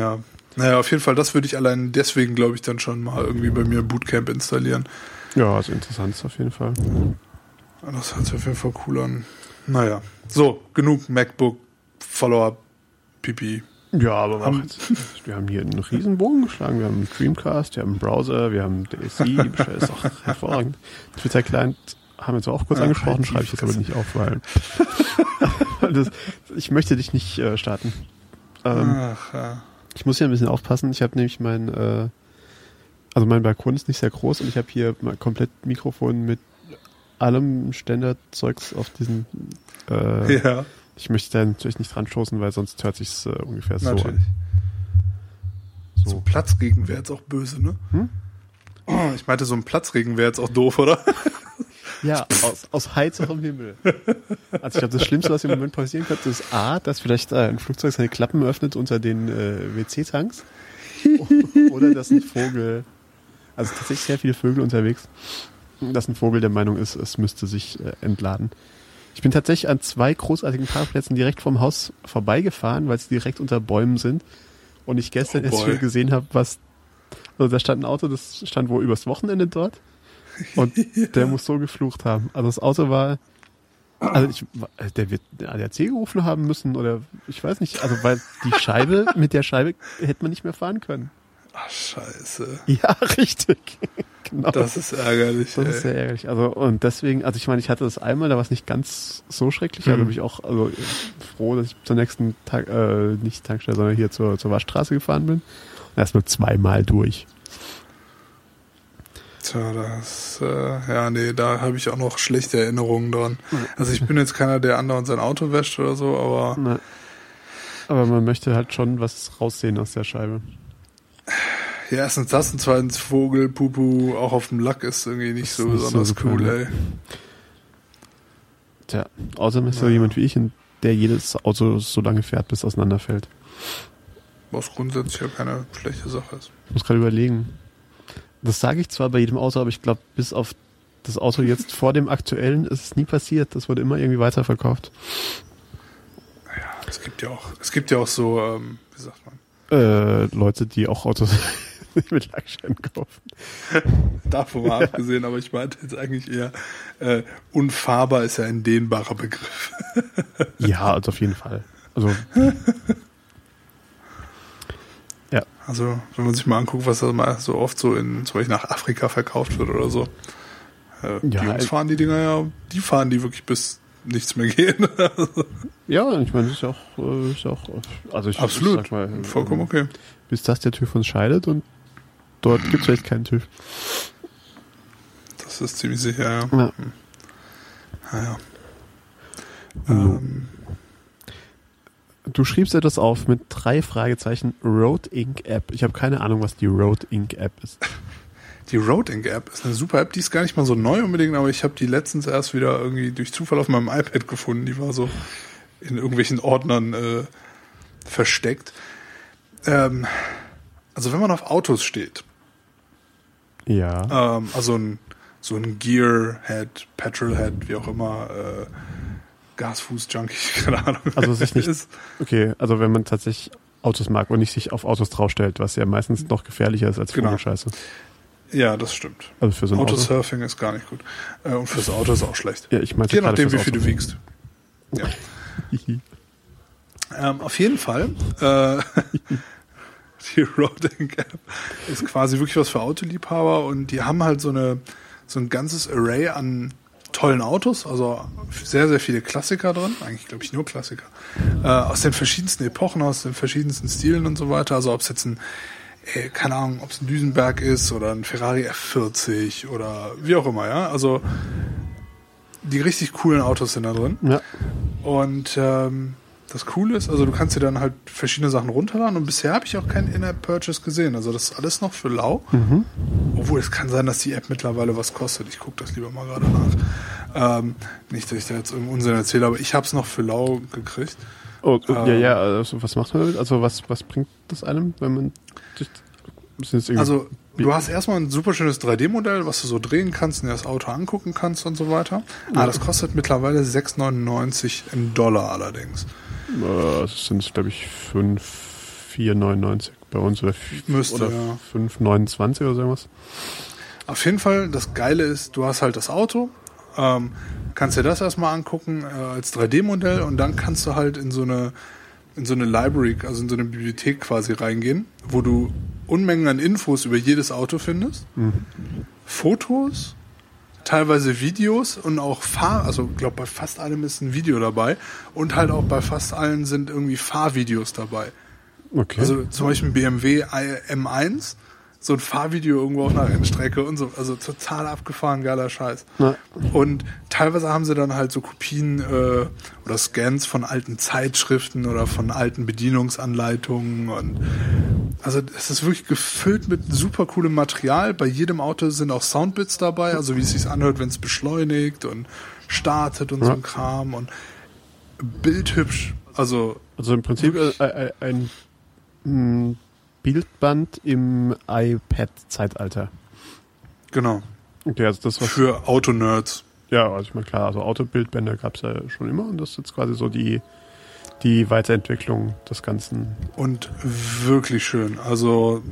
Ja. Naja, auf jeden Fall, das würde ich allein deswegen, glaube ich, dann schon mal irgendwie bei mir Bootcamp installieren. Ja, also interessant ist auf jeden Fall. Das hört sich auf jeden Fall cool an. Naja. So, genug MacBook, Follow-up, Pipi. Ja, aber Haben- mach jetzt. Wir haben hier einen Riesenbogen geschlagen. Wir haben einen Dreamcast, wir haben einen Browser, wir haben DSC, die Beschwerde ist auch hervorragend. Twitter-Client haben wir zwar auch kurz Ja, angesprochen, schreibe ich jetzt aber nicht auf, weil das, ich möchte dich nicht äh, starten. Ähm, Ach, ja. Ich muss hier ein bisschen aufpassen. Ich habe nämlich mein, äh, also mein Balkon ist nicht sehr groß und ich habe hier komplett Mikrofon mit allem Standardzeugs auf diesen. Äh, Ja, Ich möchte da natürlich nicht dran stoßen, weil sonst hört sich's äh, ungefähr so natürlich. an. So So. ein Platzregen wäre jetzt auch böse, ne? Hm? Oh, ich meinte, so ein Platzregen wäre jetzt auch doof, oder? Ja, aus, aus heiterem Himmel. Also ich glaube, das Schlimmste, was im Moment passieren könnte, ist A, dass vielleicht äh, ein Flugzeug seine Klappen öffnet unter den äh, WC-Tanks. Oder dass ein Vogel, also tatsächlich sehr viele Vögel unterwegs, dass ein Vogel der Meinung ist, es müsste sich äh, entladen. Ich bin tatsächlich an zwei großartigen Parkplätzen direkt vom Haus vorbeigefahren, weil sie direkt unter Bäumen sind. Und ich gestern Oh erst wieder gesehen habe, was. Also da stand ein Auto, das stand wohl übers Wochenende dort. Und der muss so geflucht haben. Also das Auto war. Also ich, der wird ADAC gerufen haben müssen oder ich weiß nicht. Also weil die Scheibe, mit der Scheibe hätte man nicht mehr fahren können. Ach, scheiße. Ja, richtig. Genau. Das ist ärgerlich. Das ey. ist sehr ärgerlich. Also, und deswegen, also ich meine, ich hatte das einmal, da war es nicht ganz so schrecklich, Mhm. bin ich auch also, froh, dass ich zur nächsten Tag, äh, nicht Tankstelle, sondern hier zur, zur Waschstraße gefahren bin. Und erst nur zweimal durch. Tja, das, äh, ja, nee, da habe ich auch noch schlechte Erinnerungen dran. Also ich bin jetzt keiner, der andauernd sein Auto wäscht oder so, aber Na, aber man möchte halt schon was raussehen aus der Scheibe. Ja, erstens das und zweitens Vogel, Pupu, auch auf dem Lack ist irgendwie nicht so nicht so besonders super, cool, ne? ey. Tja, außerdem ist so Ja. jemand wie ich, der jedes Auto so lange fährt, bis es auseinanderfällt. Was grundsätzlich ja keine schlechte Sache ist. Ich muss gerade überlegen. Das sage ich zwar bei jedem Auto, aber ich glaube, bis auf das Auto jetzt vor dem aktuellen ist es nie passiert. Das wurde immer irgendwie weiterverkauft. Ja, es gibt ja auch, es gibt ja auch so, ähm, wie sagt man, Äh, Leute, die auch Autos mit Lackschein kaufen. davon mal abgesehen, aber ich meinte jetzt eigentlich eher, äh, unfahrbar ist ja ein dehnbarer Begriff. Ja, also auf jeden Fall. Also, Also, wenn man sich mal anguckt, was da mal so oft so in, zum Beispiel nach Afrika verkauft wird oder so. Äh, die Ja, Jungs äh, fahren die Dinger ja, die fahren die wirklich bis nichts mehr gehen. ja, ich meine, das ist ja auch, äh, ist ja auch also ich, ich Absolut. sag mal, Vollkommen okay. bis das der TÜV uns scheidet und dort gibt es vielleicht keinen TÜV. Das ist ziemlich sicher, ja. Ja. Naja. So. Ähm, Du schriebst etwas auf mit drei Fragezeichen Road Inc. App. Ich habe keine Ahnung, was die Road Inc. App ist. die Road Inc. App ist eine super App, die ist gar nicht mal so neu unbedingt, aber ich habe die letztens erst wieder irgendwie durch Zufall auf meinem iPad gefunden. Die war so in irgendwelchen Ordnern äh, versteckt. Ähm, also wenn man auf Autos steht, Ja. Ähm, also ein, so ein Gearhead, Petrolhead, wie auch immer, äh, Gasfuß-Junkie, keine Ahnung. Also sich nicht- ist. Okay, also wenn man tatsächlich Autos mag und nicht sich auf Autos draufstellt, was ja meistens noch gefährlicher ist als Genau. Vogelscheiße. Ja, das stimmt. Also für so ein Auto. Autosurfing ist gar nicht gut. Äh, und fürs Auto ist auch schlecht. Ja, ich meinte Je nachdem, wie viel du Auto. wiegst. Ja. Ähm, auf jeden Fall. Äh, die Roading App ist quasi wirklich was für Autoliebhaber und die haben halt so eine so ein ganzes Array an tollen Autos, also sehr, sehr viele Klassiker drin, eigentlich glaube ich nur Klassiker, äh, aus den verschiedensten Epochen, aus den verschiedensten Stilen und so weiter. Also ob es jetzt ein, äh, keine Ahnung, ob es ein Düsenberg ist oder ein Ferrari F40 oder wie auch immer, ja. Also die richtig coolen Autos sind da drin. Ja. Und ähm, das Coole ist, also du kannst dir dann halt verschiedene Sachen runterladen und bisher habe ich auch keinen In-App-Purchase gesehen. Also das ist alles noch für lau. Mhm. Obwohl es kann sein, dass die App mittlerweile was kostet. Ich gucke das lieber mal gerade nach. Ähm, nicht, dass ich da jetzt irgendeinen Unsinn erzähle, aber ich habe es noch für lau gekriegt. Oh, oh, ja, Ähm. ja, also was macht man damit? Also was, was bringt das einem, wenn man Also du hast erstmal ein super schönes 3D-Modell, was du so drehen kannst und dir das Auto angucken kannst und so weiter. Ah, das kostet mittlerweile 6,99 in Dollar allerdings. Äh, das sind, glaube ich, 5, 4,99 bei uns oder, Müsste, oder ja. 5,29 oder so irgendwas. Auf jeden Fall, das Geile ist, du hast halt das Auto, ähm, kannst dir das erstmal angucken äh, als 3D-Modell und dann kannst du halt in so eine in so eine Library, also in so eine Bibliothek quasi reingehen, wo du Unmengen an Infos über jedes Auto findest, Fotos, teilweise Videos und auch Fahr, also ich glaube bei fast allem ist ein Video dabei und halt auch bei fast allen sind irgendwie Fahrvideos dabei. Okay. Also zum Beispiel ein BMW i- M1, so ein Fahrvideo irgendwo auf einer Rennstrecke und so. Also total abgefahren, geiler Scheiß. Na, Und teilweise haben sie dann halt so Kopien äh, oder Scans von alten Zeitschriften oder von alten Bedienungsanleitungen und also es ist wirklich gefüllt mit super coolem Material. Bei jedem Auto sind auch Soundbits dabei, also wie es sich anhört, wenn es beschleunigt und startet und so Ja. ein Kram und bildhübsch. Also also im Prinzip äh, äh, ein mm, Bildband im iPad-Zeitalter. genau. Okay, also das, was Für Autonerds. Ja, also ich meine, klar, also Autobildbänder gab es ja schon immer und das ist jetzt quasi so die, die Weiterentwicklung des Ganzen. Und wirklich schön. Also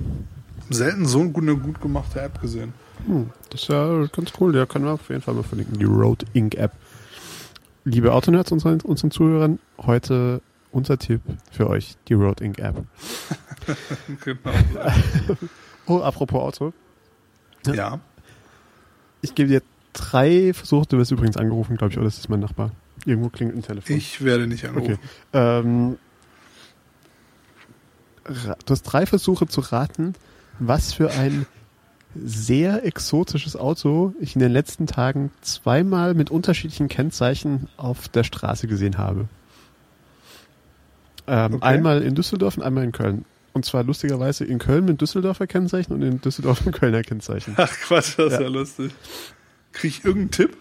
selten so eine gut gemachte App gesehen. Hm, das ist ja ganz cool. Der können wir auf jeden Fall mal verlinken. Die Road Ink App. Liebe Autonerds, unseren, unseren Zuhörern, heute unser Tipp für euch, die Road Ink App. genau. oh, apropos Auto. Ja. Ich gebe dir drei Versuche. Du wirst übrigens angerufen, glaube ich, oder das ist mein Nachbar. Irgendwo klingelt ein Telefon. Ich werde nicht angerufen. Okay. Ähm, du hast drei Versuche zu raten, was für ein sehr exotisches Auto ich in den letzten Tagen zweimal mit unterschiedlichen Kennzeichen auf der Straße gesehen habe. Ähm, Okay. Einmal in Düsseldorf und einmal in Köln. Und zwar lustigerweise in Köln mit Düsseldorfer Kennzeichen und in Düsseldorf mit Kölner Kennzeichen. Ach Quatsch, das ist Ja. lustig. Krieg ich irgendeinen Tipp?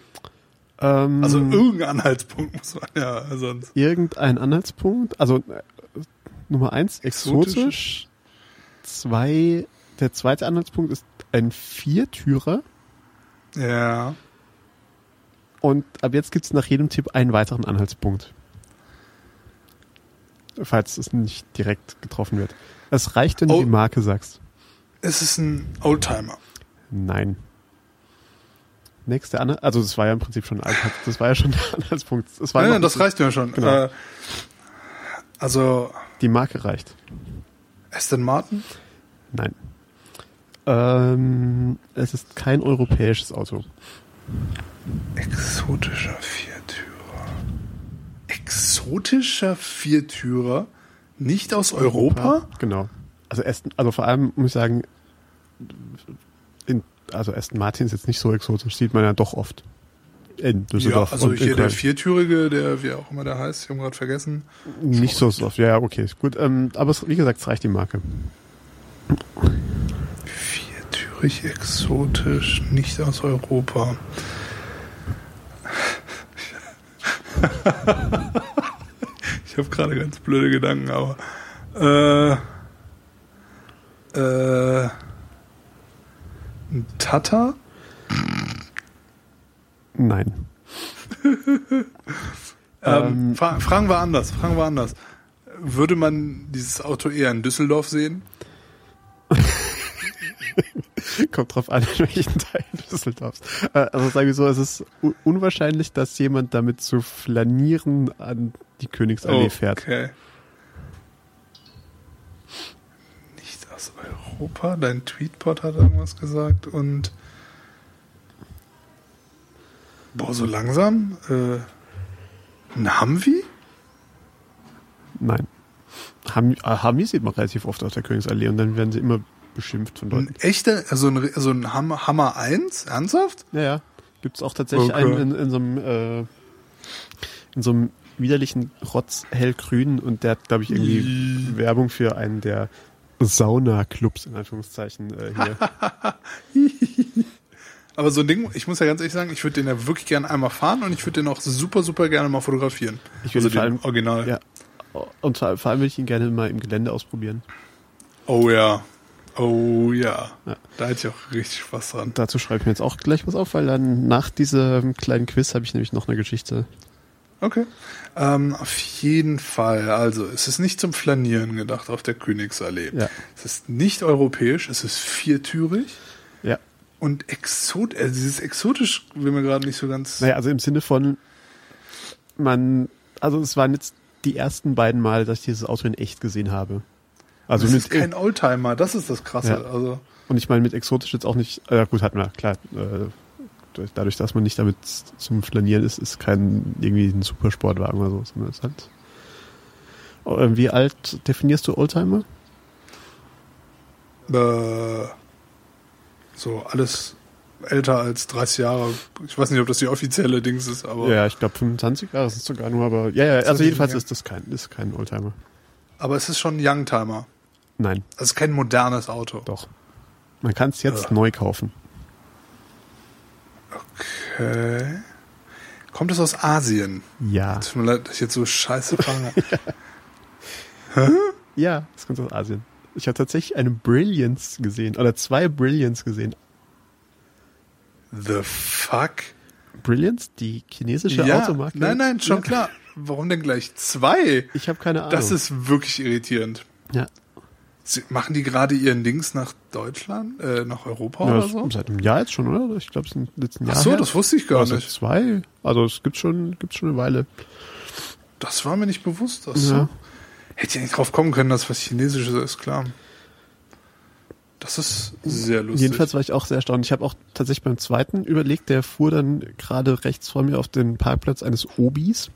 Ähm, Also irgendeinen Anhaltspunkt muss man ja sonst. irgendein Anhaltspunkt. Also äh, Nummer eins, exotisch. Exotisch. Zwei, der zweite Anhaltspunkt ist ein Viertürer. Ja. Und ab jetzt gibt es nach jedem Tipp einen weiteren Anhaltspunkt. Falls es nicht direkt getroffen wird. Es reicht, wenn du Oh. die Marke sagst. Es ist ein Oldtimer. Nein. Nächste Anhalt, also das war ja im Prinzip schon ein das war ja schon der Anhaltspunkt. Das war Nein, nein, das reicht mir schon. Genau. Äh, also Die Marke reicht. Aston Martin? Nein. Ähm, es ist kein europäisches Auto. Exotischer Viertürer. Exotischer Viertürer? Nicht aus Europa? Genau. Also Aston, also vor allem muss ich sagen, in, also Aston Martin ist jetzt nicht so exotisch, sieht man ja doch oft. In Ja, Düsseldorf also und hier der. Viertürige, der wie auch immer der heißt, ich habe gerade vergessen. Nicht so oft. Ja, ja, okay, ist gut. Ähm, aber es, wie gesagt, es reicht die Marke. Viertürig, exotisch, nicht aus Europa. ich habe gerade ganz blöde Gedanken, aber äh, äh, ein Tata? Nein. Ähm, Ähm, fra fragen wir anders, fragen wir anders. Würde man dieses Auto eher in Düsseldorf sehen? Kommt drauf an, in welchen Teil Düsseldorfs. Äh, also sagen wir so, es ist unwahrscheinlich, dass jemand damit zu flanieren an die Königsallee fährt. Okay. Nicht aus Europa? Dein Tweetbot hat irgendwas gesagt und boah, so langsam? Äh, ein Humvee? Nein. Ham, äh, Hami sieht man relativ oft auf der Königsallee und dann werden sie immer beschimpft von Leuten. Ein echter, also ein, also ein Hammer, Hammer 1? Ernsthaft? Ja, ja. Gibt es auch tatsächlich Okay. einen in, in so einem äh, in so einem widerlichen Rotz hellgrün und der hat, glaube ich, irgendwie. Werbung für einen der Sauna-Clubs in Anführungszeichen äh, hier. Aber so ein Ding, ich muss ja ganz ehrlich sagen, ich würde den ja wirklich gerne einmal fahren und ich würde den auch super, super gerne mal fotografieren. Ich würde also vor allem- Original. ja. Und vor, vor allem würde ich ihn gerne mal im Gelände ausprobieren. Oh ja. Oh ja. Ja. Da hätte ich auch richtig Spaß dran. Dazu schreibe ich mir jetzt auch gleich was auf, weil dann nach diesem kleinen Quiz habe ich nämlich noch eine Geschichte. Okay. Ähm, auf jeden Fall. Also, es ist nicht zum Flanieren gedacht auf der Königsallee. Ja. Es ist nicht europäisch, es ist viertürig Ja. und exot, also dieses exotisch will mir gerade nicht so ganz. Naja, also im Sinne von, man, also es waren jetzt die ersten beiden Mal, dass ich dieses Auto in echt gesehen habe. Also das ist kein Oldtimer, das ist das Krasse. Ja. Also, und ich meine mit exotisch jetzt auch nicht, äh, gut, hatten wir, klar, äh, durch- dadurch, dass man nicht damit zum Flanieren ist, ist kein irgendwie ein Supersportwagen oder so, sondern ist halt. Oh, äh, Wie alt definierst du Oldtimer? äh, so alles älter als 30 Jahre. Ich weiß nicht, ob das die offizielle Dings ist, aber, Ja, ich glaube 25 Jahre ist es sogar nur, aber ja, ja, also jedenfalls ist das kein, ist kein Oldtimer. aber es ist schon ein Youngtimer. Nein, Es ist kein modernes Auto. doch. Man kann es jetzt Ja. neu kaufen. Okay. Kommt es aus Asien? Ja. Tut mir leid, dass ich jetzt so scheiße frage. Ja, das kommt aus Asien. Ich habe tatsächlich eine Brilliance gesehen, oder zwei Brilliance gesehen. The fuck? Brilliance, die chinesische ja, Automarke. nein, nein, schon Ja. klar. Warum denn gleich zwei? Ich habe keine Ahnung. Das ist wirklich irritierend. ja. Sie, machen die gerade ihren Dings nach Deutschland, äh, nach Europa Ja, oder so? Seit einem Jahr jetzt schon, oder? Ich glaube, es sind jetzt ein Jahr Ach so, her. das wusste ich gar also nicht. zwei. Also es gibt schon, gibt's schon eine Weile. Das war mir nicht bewusst. Das Ja. so. Hätte ja nicht drauf kommen können, dass was Chinesisches ist, klar. Das ist sehr lustig. Jedenfalls war ich auch sehr erstaunt. Ich habe auch tatsächlich beim zweiten überlegt, der fuhr dann gerade rechts vor mir auf den Parkplatz eines Obis.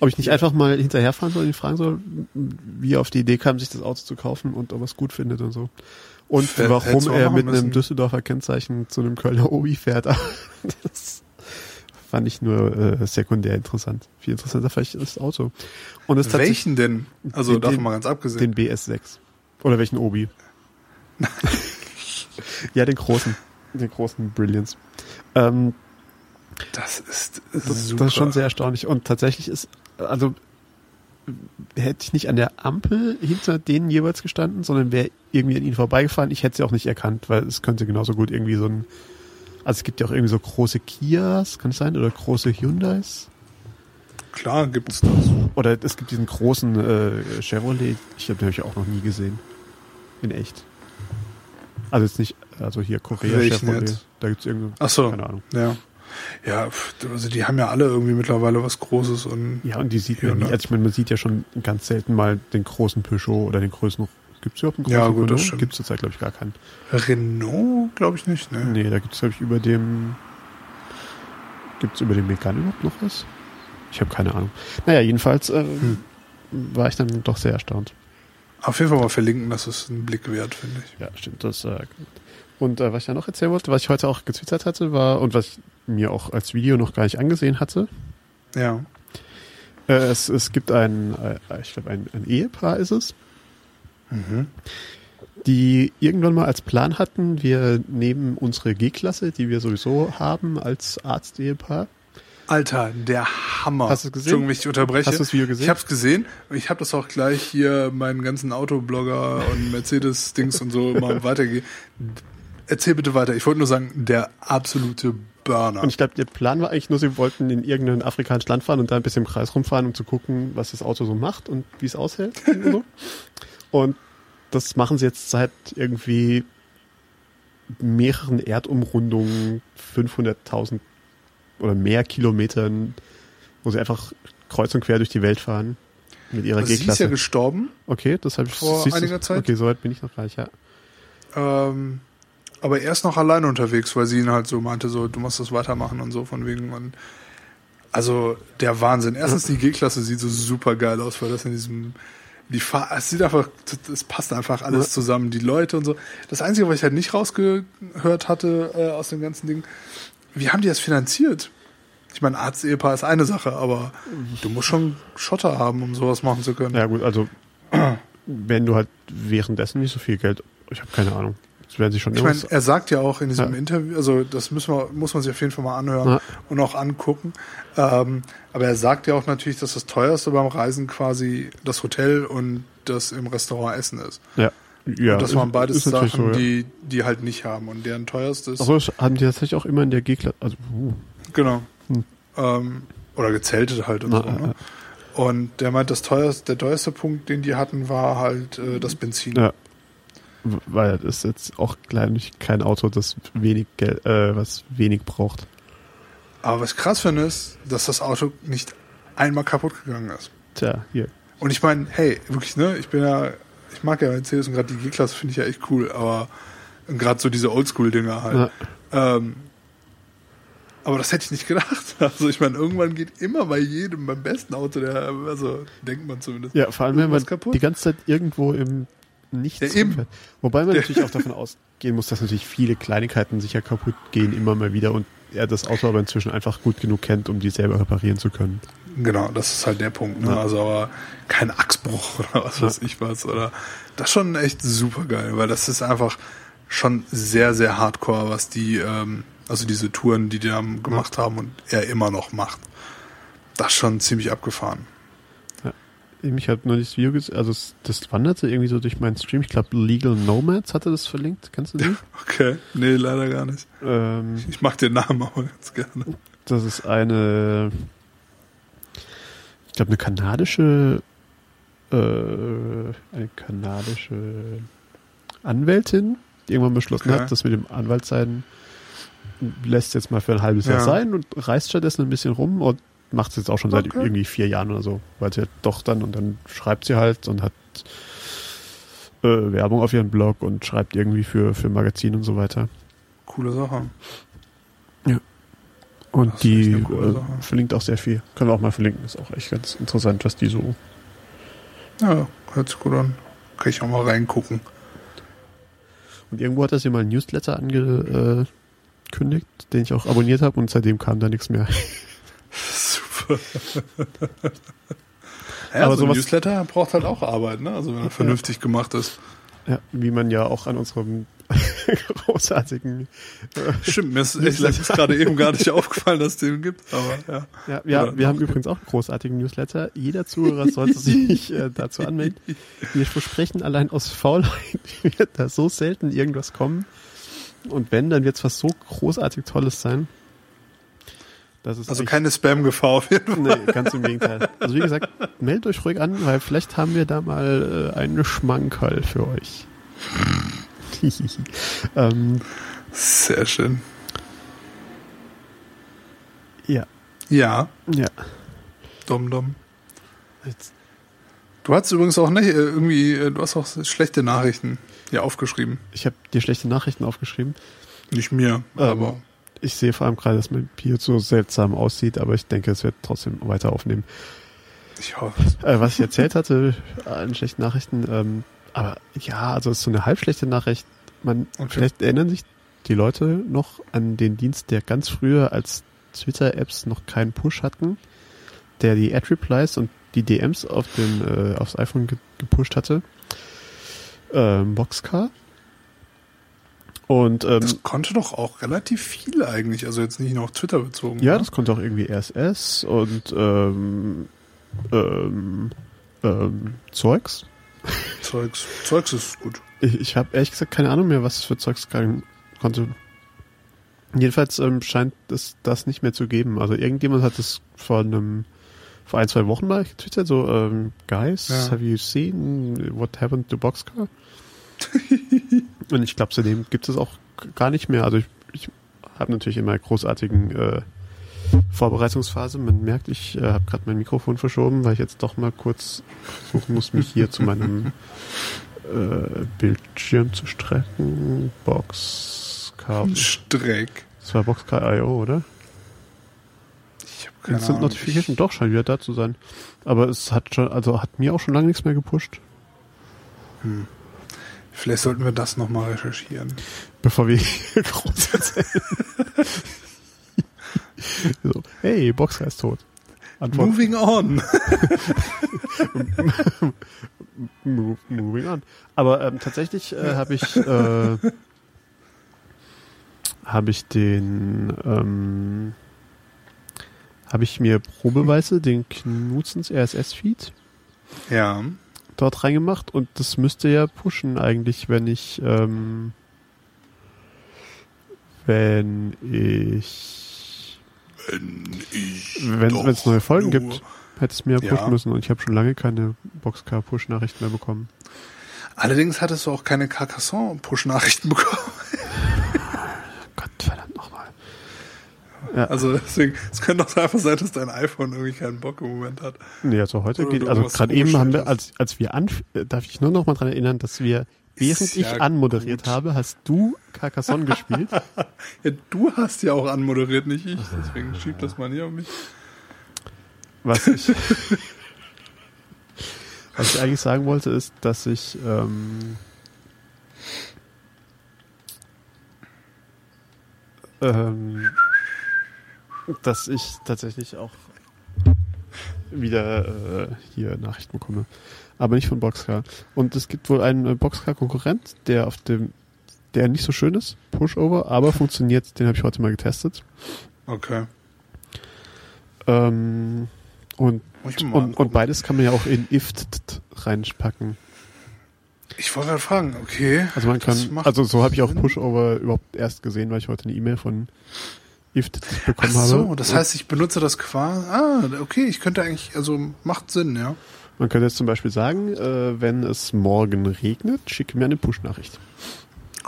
Ob ich nicht einfach mal hinterherfahren soll und ihn fragen soll, wie er auf die Idee kam, sich das Auto zu kaufen und ob er es gut findet und so. Und Fährt- warum er mit müssen. einem Düsseldorfer Kennzeichen zu einem Kölner Obi fährt. das fand ich nur äh, sekundär interessant. Viel interessanter vielleicht das Auto. Und es Welchen denn? Also Den- davon mal ganz abgesehen. den BS6. Oder welchen Obi? ja, den großen. Den großen Brilliance. Ähm, das ist das, das ist schon sehr erstaunlich. Und tatsächlich ist, also hätte ich nicht an der Ampel hinter denen jeweils gestanden, sondern wäre irgendwie an ihnen vorbeigefahren, ich hätte sie auch nicht erkannt, weil es könnte genauso gut irgendwie so ein, also es gibt ja auch irgendwie so große Kias, kann es sein, oder große Hyundais. Klar gibt's das. Oder es gibt diesen großen äh, Chevrolet, ich glaube, den habe ich auch noch nie gesehen. In echt. Also jetzt nicht, also hier Korea Welchen Chevrolet. jetzt? Da gibt's irgendeine, Ach so. keine Ahnung. Ja. Ja, also die haben ja alle irgendwie mittlerweile was Großes und Ja, und die sieht man nie. Hyundai. Also ich meine, man sieht ja schon ganz selten mal den großen Peugeot oder den größten. Gibt's überhaupt einen großen Ja, gut, das Renault? stimmt. Gibt's zurzeit, glaube ich, gar keinen. Renault, glaube ich nicht, ne? Nee, da gibt's glaube ich, über dem. Gibt's über dem Megane überhaupt noch was? Ich habe keine Ahnung. Naja, jedenfalls äh, Hm. war ich dann doch sehr erstaunt. Auf jeden Fall mal verlinken, das ist ein Blick wert, finde ich. Ja, stimmt. Das, äh, und äh, was ich ja noch erzählen wollte, was ich heute auch getwittert hatte, war, und was ich mir auch als Video noch gar nicht angesehen hatte, Ja. äh, es, es gibt ein, äh, ich glaube, ein, ein Ehepaar ist es, Mhm. die irgendwann mal als Plan hatten, wir nehmen unsere G-Klasse, die wir sowieso haben als Arzt-Ehepaar. Alter, der Hammer. Hast du es gesehen? Entschuldigung, wenn ich unterbreche. Hast du das Video gesehen? Ich habe es gesehen. und Ich habe das auch gleich hier meinen ganzen Autoblogger und Mercedes-Dings und so mal weitergegeben. Erzähl bitte weiter. Ich wollte nur sagen, der absolute Burner. Und ich glaube, der Plan war eigentlich nur, sie wollten in irgendein afrikanisches Land fahren und da ein bisschen im Kreis rumfahren, um zu gucken, was das Auto so macht und wie es aushält. und, so. und das machen sie jetzt seit irgendwie mehreren Erdumrundungen, 500.000 oder mehr Kilometern, wo sie einfach kreuz und quer durch die Welt fahren mit ihrer also sie ist ja G-Klasse. gestorben, okay, das habe ich vor einiger Zeit. Okay, soweit bin ich noch gar nicht, ja. ähm, aber er ist noch alleine unterwegs, weil sie ihn halt so meinte, so du musst das weitermachen und so von wegen und also der Wahnsinn. Erstens die G-Klasse sieht so super geil aus, weil das in diesem die Fahr es sieht einfach, es passt einfach alles zusammen, die Leute und so. Das Einzige, was ich halt nicht rausgehört hatte äh, aus dem ganzen Ding, wie haben die das finanziert? Ich meine, Arzt-Ehepaar ist eine Sache, aber du musst schon Schotter haben, um sowas machen zu können. Ja gut, also wenn du halt währenddessen nicht so viel Geld, ich habe keine Ahnung, das werden sie schon Ich meine, er sagt ja auch in diesem Ja. Interview, also das müssen wir, muss man sich auf jeden Fall mal anhören Ja. und auch angucken. Ähm, aber er sagt ja auch natürlich, dass das teuerste beim Reisen quasi das Hotel und das im Restaurant Essen ist. ja, ja, und das waren beides Sachen, so, ja. die die halt nicht haben. Und deren teuerstes, Achso, haben die tatsächlich auch immer in der G-Klasse, also uh, genau. Hm. Ähm, oder gezeltet halt und Na, so. Ne? Und der meint, das teuerste, der teuerste Punkt, den die hatten, war halt äh, das Benzin. ja, weil das ist jetzt auch gleich kein Auto, das wenig Geld, äh, was wenig braucht. Aber was ich krass finde, ist, dass das Auto nicht einmal kaputt gegangen ist. Tja, hier. Und ich meine, hey, wirklich, ne, ich bin ja, ich mag ja Mercedes und gerade die G-Klasse finde ich ja echt cool, aber gerade so diese Oldschool-Dinger halt. Ja. Ähm, aber das hätte ich nicht gedacht. Also ich meine, irgendwann geht immer bei jedem, beim besten Auto, der, also denkt man zumindest. Ja, vor allem, wenn man kaputt? die ganze Zeit irgendwo im Nichts Ja, eben. Wobei man natürlich auch davon ausgehen muss, dass natürlich viele Kleinigkeiten sicher kaputt gehen, immer mal wieder und er das Auto aber inzwischen einfach gut genug kennt, um die selber reparieren zu können. Genau, das ist halt der Punkt. Ne? Ja. Also aber kein Achsbruch oder was weiß ich was. Oder das ist schon echt super geil, weil das ist einfach schon sehr, sehr hardcore, was die, ähm, also diese Touren, die die da gemacht haben und er immer noch macht. Das ist schon ziemlich abgefahren. Ich habe noch nicht das Video gesehen, also das wanderte irgendwie so durch meinen Stream. Ich glaube, Legal Nomads hatte das verlinkt. Kennst du die? Okay, nee, leider gar nicht. ähm, Ich mag den Namen aber ganz gerne. Das ist eine, ich glaube, eine kanadische, äh, eine kanadische Anwältin, die irgendwann beschlossen Okay. hat, dass mit dem Anwaltsein lässt jetzt mal für ein halbes Jahr Ja. sein und reist stattdessen ein bisschen rum und macht es jetzt auch schon seit Okay. irgendwie vier Jahren oder so, weil sie halt doch dann und dann schreibt sie halt und hat äh, Werbung auf ihren Blog und schreibt irgendwie für, für Magazine und so weiter. Coole Sache. Und Das die äh, verlinkt auch sehr viel. Können wir auch mal verlinken. Ist auch echt ganz interessant, was die so. Ja, hört sich gut an. Kann ich auch mal reingucken. Und irgendwo hat das hier mal ein Newsletter angekündigt, den ich auch abonniert habe und seitdem kam da nichts mehr. Super. ja, Aber so ein Newsletter braucht halt auch Arbeit, ne? Also wenn er vernünftig gemacht ist. Ja, wie man ja auch an unserem großartigen. Stimmt, mir ist jetzt gerade eben gar nicht aufgefallen, dass es den gibt, aber ja. Ja, wir, Oder wir haben übrigens auch einen großartigen Newsletter. Jeder Zuhörer sollte sich äh, dazu anmelden. Wir versprechen allein aus Faulheit wird da so selten irgendwas kommen. Und wenn, dann wird es was so großartig Tolles sein. Also keine Spam-Gefahr auf jeden Fall. Nee, ganz im Gegenteil. Also wie gesagt, meldet euch ruhig an, weil vielleicht haben wir da mal äh, einen Schmankerl für euch. ähm, Sehr schön. ja, Ja, ja. dumm, dumm. Jetzt, Du hast übrigens auch nicht, äh, irgendwie, äh, du hast auch schlechte Nachrichten hier aufgeschrieben. ich habe dir schlechte Nachrichten aufgeschrieben. Nicht mir, Ähm, aber Ich sehe vor allem gerade, dass mein Pio so seltsam aussieht, aber ich denke, es wird trotzdem weiter aufnehmen. ich hoffe. Äh, was ich erzählt hatte an schlechten Nachrichten, ähm, aber ja, also es ist so eine halb schlechte Nachricht. Man, Okay. vielleicht erinnern sich die Leute noch an den Dienst, der ganz früher als Twitter-Apps noch keinen Push hatten, der die Ad-Replies und die DMs auf dem, äh, aufs iPhone ge gepusht hatte. Ähm, Boxcar. Und ähm, Das konnte doch auch relativ viel eigentlich, also jetzt nicht nur auf Twitter bezogen. Ja, oder? das konnte auch irgendwie RSS und ähm, ähm, ähm, Zeugs. Zeugs, Zeugs ist gut. Ich, ich habe ehrlich gesagt keine Ahnung mehr, was es für Zeugs kann, konnte. Jedenfalls ähm, scheint es das nicht mehr zu geben. Also irgendjemand hat es vor einem vor ein, zwei Wochen mal getwittert, so, ähm, guys, Ja. have you seen what happened to Boxcar? Und ich glaube, seitdem gibt es auch gar nicht mehr. Also ich, ich habe natürlich in meiner großartigen äh, Vorbereitungsphase, man merkt, ich äh, habe gerade mein Mikrofon verschoben, weil ich jetzt doch mal kurz versuchen muss, mich hier zu meinem äh, Bildschirm zu strecken. Boxcar. Streck. Das war Boxcar.io, oder? Ich habe keine Instant Ahnung. Notification, doch, scheint wieder da zu sein. Aber es hat schon, also hat mir auch schon lange nichts mehr gepusht. Hm. Vielleicht sollten wir das nochmal recherchieren. Bevor wir hier groß erzählen. so, hey, Boxcar ist tot. Antwort, Moving on. move, moving on. Aber ähm, tatsächlich äh, habe ich äh, habe ich den ähm, habe ich mir probeweise den Knutzens RSS-Feed ja. Dort reingemacht und das müsste ja pushen eigentlich, wenn ich ähm, wenn ich Wenn ich wenn es neue Folgen gibt, hätte es mir Ja. pushen müssen und ich habe schon lange keine Boxcar-Push-Nachrichten mehr bekommen. Allerdings hattest du auch keine Carcassonne-Push-Nachrichten bekommen. Gott verdammt nochmal. Also deswegen, es könnte auch einfach sein, dass dein iPhone irgendwie keinen Bock im Moment hat. Nee, also heute Oder geht, also gerade eben haben wir, als, als wir an, darf ich nur noch mal dran erinnern, dass wir, während Ist ich ja anmoderiert gut. habe, hast du Carcassonne gespielt. Ja, du hast ja auch anmoderiert, nicht ich. Deswegen schieb das mal hier auf mich. Was ich, was ich eigentlich sagen wollte, ist, dass ich, ähm, ähm, dass ich tatsächlich auch wieder äh, hier Nachrichten bekomme. Aber nicht von Boxcar. Und es gibt wohl einen äh, Boxcar-Konkurrent, der auf dem, der nicht so schön ist, Pushover, aber funktioniert, den habe ich heute mal getestet. Okay. Ähm, und, und, und beides kann man ja auch in ift reinpacken. Ich wollte gerade fragen, okay. Also man kann, also so habe ich auch. Pushover überhaupt erst gesehen, weil ich heute eine E-Mail von IFT Ach bekommen so, habe. das heißt, ich benutze das quasi. Ah, okay, ich könnte eigentlich, also macht Sinn, ja. Man könnte jetzt zum Beispiel sagen, äh, wenn es morgen regnet, schicke mir eine Push-Nachricht.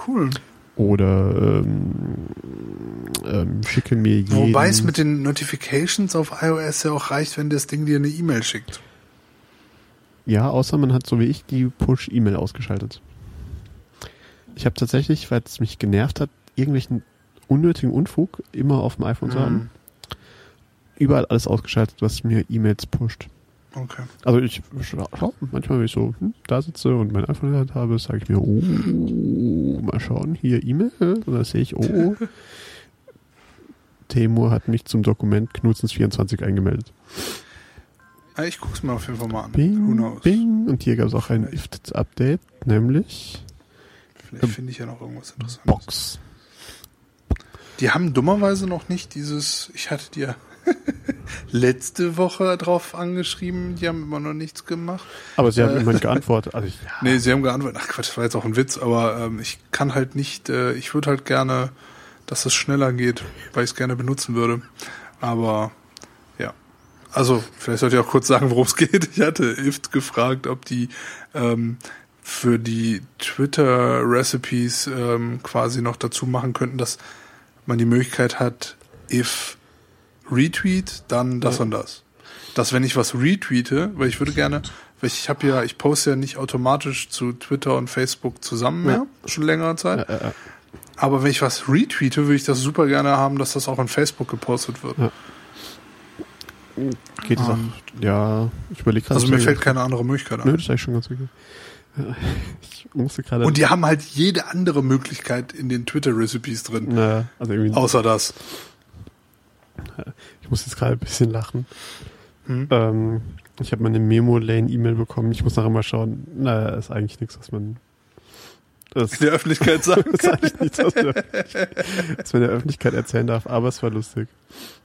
Cool. Oder ähm, ähm, schicke mir jeden... Wobei es mit den Notifications auf iOS ja auch reicht, wenn das Ding dir eine E-Mail schickt. Ja, außer man hat so wie ich die Push-E-Mail ausgeschaltet. Ich habe tatsächlich, weil es mich genervt hat, irgendwelchen unnötigen Unfug immer auf dem iPhone zu Mhm. haben, überall alles ausgeschaltet, was mir E-Mails pusht. Okay. Also ich schau, manchmal, wenn ich so hm, da sitze und mein iPhone in der Hand habe, sage ich mir, oh, mal schauen, hier E-Mail. Und dann sehe ich, oh, Temur hat mich zum Dokument Knutzens24 eingemeldet. Ich guck's mir auf jeden Fall mal an. Who Bing, knows? bing. Und hier gab es auch ein IFTTT-Update, nämlich Vielleicht finde ich ja noch irgendwas Interessantes. Box. Die haben dummerweise noch nicht dieses, ich hatte dir letzte Woche drauf angeschrieben, die haben immer noch nichts gemacht. Aber sie haben Äh. immerhin geantwortet. Also ich, Nee, sie haben geantwortet, ach Quatsch, das war jetzt auch ein Witz, aber ähm, ich kann halt nicht, äh, ich würde halt gerne, dass es schneller geht, weil ich es gerne benutzen würde. Aber ja. Also, vielleicht sollte ich auch kurz sagen, worum es geht. Ich hatte IFT gefragt, ob die ähm, für die Twitter-Recipes ähm, quasi noch dazu machen könnten, dass man die Möglichkeit hat, if Retweet, dann das Ja. und das. Dass wenn ich was retweete, weil ich würde gerne, weil ich habe ja, ich poste ja nicht automatisch zu Twitter und Facebook zusammen mehr, schon längere Zeit. äh, Aber wenn ich was retweete, würde ich das super gerne haben, dass das auch in Facebook gepostet wird. Ja. geht es auch, Ähm, ja, ich überlege gerade. Also mir fällt keine andere Möglichkeit Nö, an. das ist eigentlich schon ganz okay. Ja, Ich musste gerade. Und die haben halt jede andere Möglichkeit in den Twitter-Recipes drin, Na, also irgendwie, außer das. ich muss jetzt gerade ein bisschen lachen. Hm? Ähm, ich habe meine Memo-Lane-E-Mail bekommen. Ich muss nachher mal schauen. Naja, ist eigentlich nichts, was man. Das In der Öffentlichkeit sagen. ist eigentlich nichts, was man, was man der Öffentlichkeit erzählen darf, aber es war lustig.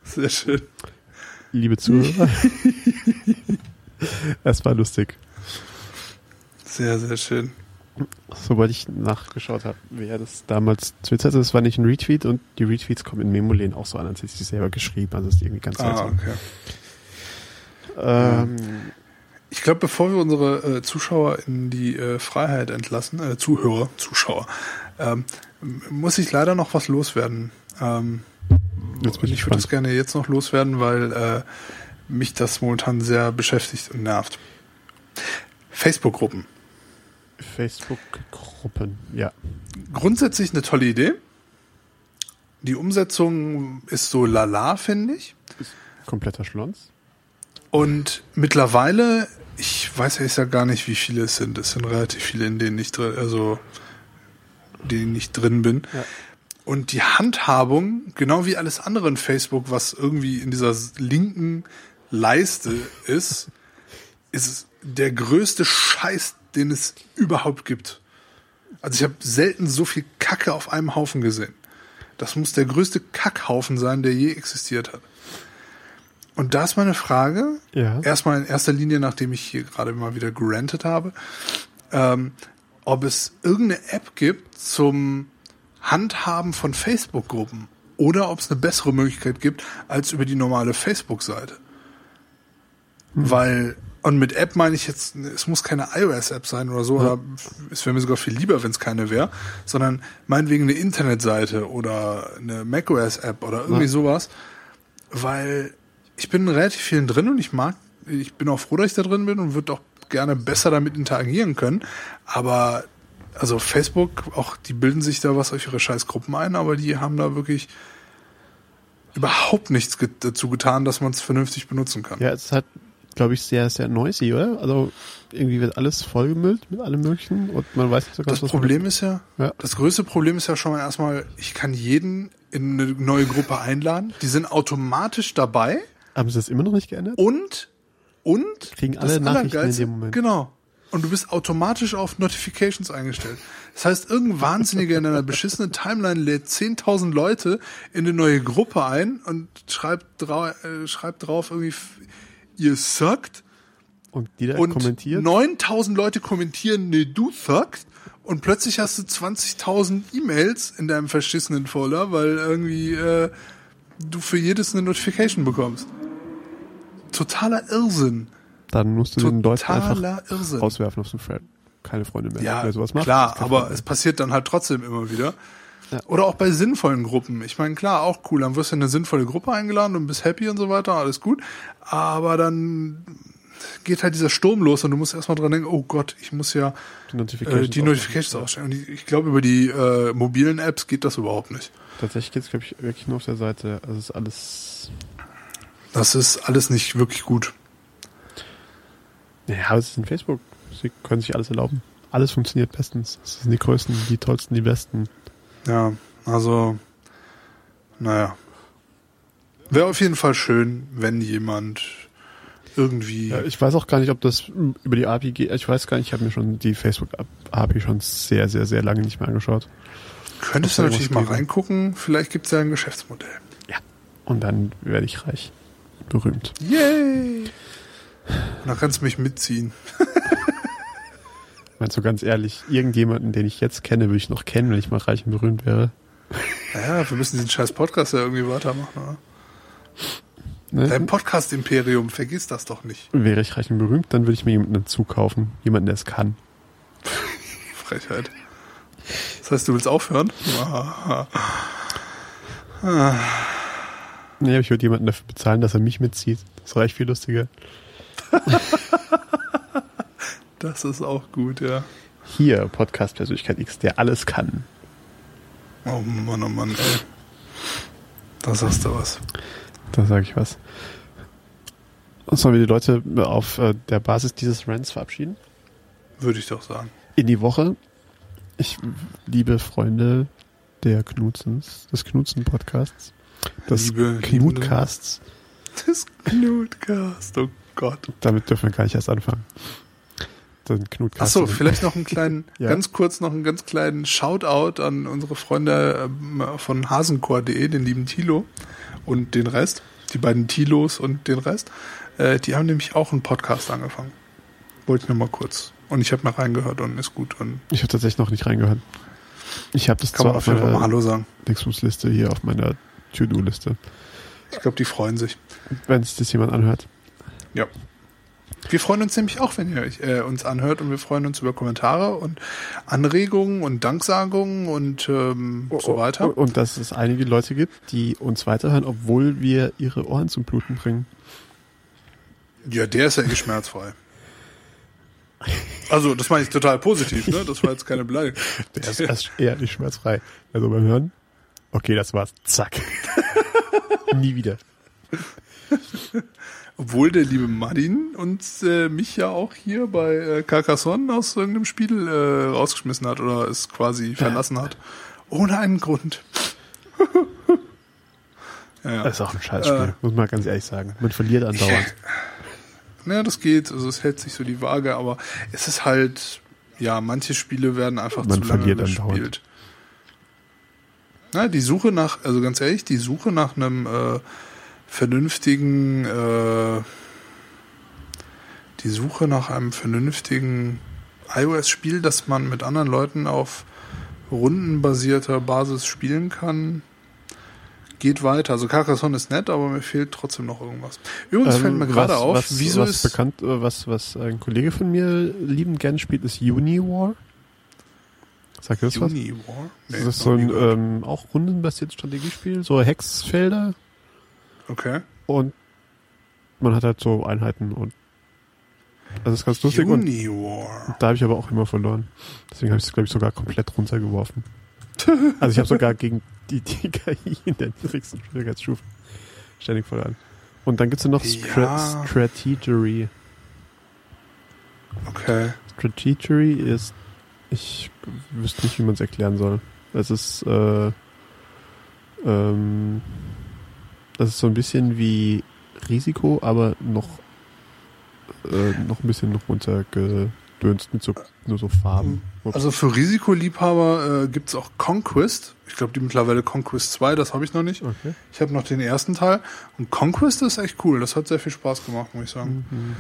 Sehr schön. Liebe Zuhörer. es war lustig. Sehr, sehr schön. Sobald ich nachgeschaut habe, wer das damals twitterte, das war nicht ein Retweet und die Retweets kommen in Memo-Lane auch so an, als hätte ich sie selber geschrieben. Also das ist irgendwie ganz Ah, seltsam. okay. Ähm, Ich glaube, bevor wir unsere äh, Zuschauer in die äh, Freiheit entlassen, äh, Zuhörer, Zuschauer, ähm, muss ich leider noch was loswerden. Ähm, ich ich würde es gespannt. gerne jetzt noch loswerden, weil äh, mich das momentan sehr beschäftigt und nervt. Facebook-Gruppen. Facebook-Gruppen, ja. Grundsätzlich eine tolle Idee. Die Umsetzung ist so lala, finde ich. Kompletter Schlons. Und mittlerweile, ich weiß ja, gar nicht, wie viele es sind. Es sind relativ viele, in denen ich drin, also denen ich drin bin. Ja. Und die Handhabung, genau wie alles andere in Facebook, was irgendwie in dieser linken Leiste ist, ist der größte Scheiß, den es überhaupt gibt. Also ich habe selten so viel Kacke auf einem Haufen gesehen. Das muss der größte Kackhaufen sein, der je existiert hat. Und da ist meine Frage, Ja. erstmal in erster Linie, nachdem ich hier gerade mal wieder gerantet habe, ähm, ob es irgendeine App gibt zum Handhaben von Facebook-Gruppen oder ob es eine bessere Möglichkeit gibt als über die normale Facebook-Seite. Weil, und mit App meine ich jetzt, es muss keine iOS-App sein oder so, oder es wäre mir sogar viel lieber, wenn es keine wäre, sondern meinetwegen eine Internetseite oder eine macOS-App oder irgendwie Ja. sowas, weil ich bin in relativ vielen drin und ich mag, ich bin auch froh, dass ich da drin bin und würde auch gerne besser damit interagieren können, aber also Facebook, auch die bilden sich da was auf ihre scheiß Gruppen ein, aber die haben da wirklich überhaupt nichts dazu getan, dass man es vernünftig benutzen kann. Ja, es halt, glaube ich, sehr, sehr noisy, oder? Also irgendwie wird alles vollgemüllt mit allem möglichen und man weiß nicht so ganz, Das was Problem ist ja, Ja. das größte Problem ist ja schon mal erstmal, ich kann jeden in eine neue Gruppe einladen. Die sind automatisch dabei haben sie das immer noch nicht geändert? und und Kriegen alle Nachrichten in dem Moment. Genau. Und du bist automatisch auf Notifications eingestellt. Das heißt, irgendein Wahnsinniger in einer beschissenen Timeline lädt 10.000 Leute in eine neue Gruppe ein und schreibt, äh, schreibt drauf irgendwie, ihr suckt. Und die da Und kommentiert? 9000 Leute kommentieren, nee, du suckst. Und plötzlich hast du 20.000 E-Mails in deinem verschissenen Folder, weil irgendwie, äh, du für jedes eine Notification bekommst. Totaler Irrsinn. Dann musst du den Leuten einfach Totaler Irrsinn. rauswerfen aus dem Thread. Keine Freunde mehr. Ja, Wer sowas macht, klar, aber es passiert dann halt trotzdem immer wieder. Ja. Oder auch bei sinnvollen Gruppen. Ich meine, klar, auch cool. Dann wirst du in eine sinnvolle Gruppe eingeladen und bist happy und so weiter, alles gut. Aber dann geht halt dieser Sturm los und du musst erstmal dran denken, oh Gott, ich muss ja. Die Notifications. äh, die. Notifications ausstellen. Und ich, ich glaube, über die äh, mobilen Apps geht das überhaupt nicht. Tatsächlich geht's glaube ich, wirklich nur auf der Seite. Also es ist alles. Das ist alles nicht wirklich gut. Ja, aber es ist in Facebook. Sie können sich alles erlauben. Alles funktioniert bestens. Es sind die größten, die tollsten, die besten. Ja, also, naja. Wäre auf jeden Fall schön, wenn jemand irgendwie. Ja, ich weiß auch gar nicht, ob das über die API geht. Ich weiß gar nicht, ich habe mir schon die Facebook-API schon sehr, sehr, sehr lange nicht mehr angeschaut. Könntest du natürlich mal reingucken, vielleicht gibt es ja ein Geschäftsmodell. Und dann werde ich reich. Berühmt. Yay! Und dann kannst du mich mitziehen. Meinst du ganz ehrlich, irgendjemanden, den ich jetzt kenne, würde ich noch kennen, wenn ich mal reich und berühmt wäre? Ja, wir müssen diesen scheiß Podcast ja irgendwie weitermachen. Oder? Ne? Dein Podcast-Imperium, vergiss das doch nicht. Wäre ich reich und berühmt, dann würde ich mir jemanden dazu kaufen. Jemanden, der es kann. Frechheit. Das heißt, du willst aufhören? Nee, ich würde jemanden dafür bezahlen, dass er mich mitzieht. Das reicht viel lustiger. Das ist auch gut, ja. Hier, Podcast-Persönlichkeit X, der alles kann. Oh Mann, oh Mann, ey. Da sagst du was. Da sage ich was. Und sollen wir die Leute auf äh, der Basis dieses Rants verabschieden? Würde ich doch sagen. In die Woche. Ich liebe Freunde der Knutzens, des Knutzen-Podcasts, des Liebe- Knutcasts. Das Knutcast, oh Gott. Damit dürfen wir gar nicht erst anfangen. Den Knutcast. Achso, vielleicht noch einen kleinen, Ja. ganz kurz noch einen ganz kleinen Shoutout an unsere Freunde ähm, von hasenchor.de, den lieben Tilo und den Rest, die beiden Tilos und den Rest. Äh, die haben nämlich auch einen Podcast angefangen. Wollte ich nur mal kurz. Und ich habe mal reingehört und ist gut. Und Ich habe tatsächlich noch nicht reingehört. Ich habe das kann zwar auf auf jeden Fall mal meiner Hallo sagen. Dingsbums-Liste hier auf meiner To-Do-Liste. Ich glaube, die freuen sich. Wenn sich das jemand anhört. Ja. Wir freuen uns nämlich auch, wenn ihr euch, äh, uns anhört und wir freuen uns über Kommentare und Anregungen und Danksagungen und ähm, so weiter. Und dass es einige Leute gibt, die uns weiterhören, obwohl wir ihre Ohren zum Bluten bringen. Ja, der ist ja eh schmerzfrei. Also, das meine ich total positiv, ne? Das war jetzt keine Beleidigung. Der ist erst eher nicht schmerzfrei. Also beim Hören, okay, das war's. Zack. Nie wieder. Obwohl der liebe Martin uns äh, mich ja auch hier bei äh, Carcassonne aus irgendeinem Spiel äh, rausgeschmissen hat oder es quasi verlassen hat. Ohne einen Grund. ja. Das ist auch ein Scheißspiel, Äh. muss man ganz ehrlich sagen. Man verliert andauernd. Ja, das geht. Also es hält sich so die Waage, aber es ist halt, ja, manche Spiele werden einfach Man zu lange verliert gespielt. andauernd. Na, die Suche nach, also ganz ehrlich, die Suche nach einem äh, vernünftigen, äh, die Suche nach einem vernünftigen iOS-Spiel, das man mit anderen Leuten auf rundenbasierter Basis spielen kann, geht weiter. Also Carcassonne ist nett, aber mir fehlt trotzdem noch irgendwas. Übrigens fällt mir gerade Ähm, was, auf, was, wieso was ist bekannt, äh, was, was ein Kollege von mir liebend gerne spielt, ist Uniwar. Sagt ihr das was? Uniwar? Nee, das ist so ein ähm, auch rundenbasiertes Strategiespiel, so Hexfelder okay. und man hat halt so Einheiten und das ist ganz lustig und Uniwar. da habe ich aber auch immer verloren. Deswegen habe ich es, glaube ich, sogar komplett runtergeworfen. Also ich habe sogar gegen die, die KI in der niedrigsten Schwierigkeitsstufe ständig verloren. Und dann gibt's ja noch Ja. Strategery. Okay. Strategery ist, ich wüsste nicht, wie man es erklären soll. Es ist, äh, ähm, das ist so ein bisschen wie Risiko, aber noch, äh, noch ein bisschen noch runtergedönst mit so, nur so Farben. Ups. Also für Risikoliebhaber äh, gibt's auch Conquest. Ich glaube, die mittlerweile Conquest 2, das habe ich noch nicht. okay. Ich habe noch den ersten Teil. Und Conquest ist echt cool. Das hat sehr viel Spaß gemacht, muss ich sagen. Mhm.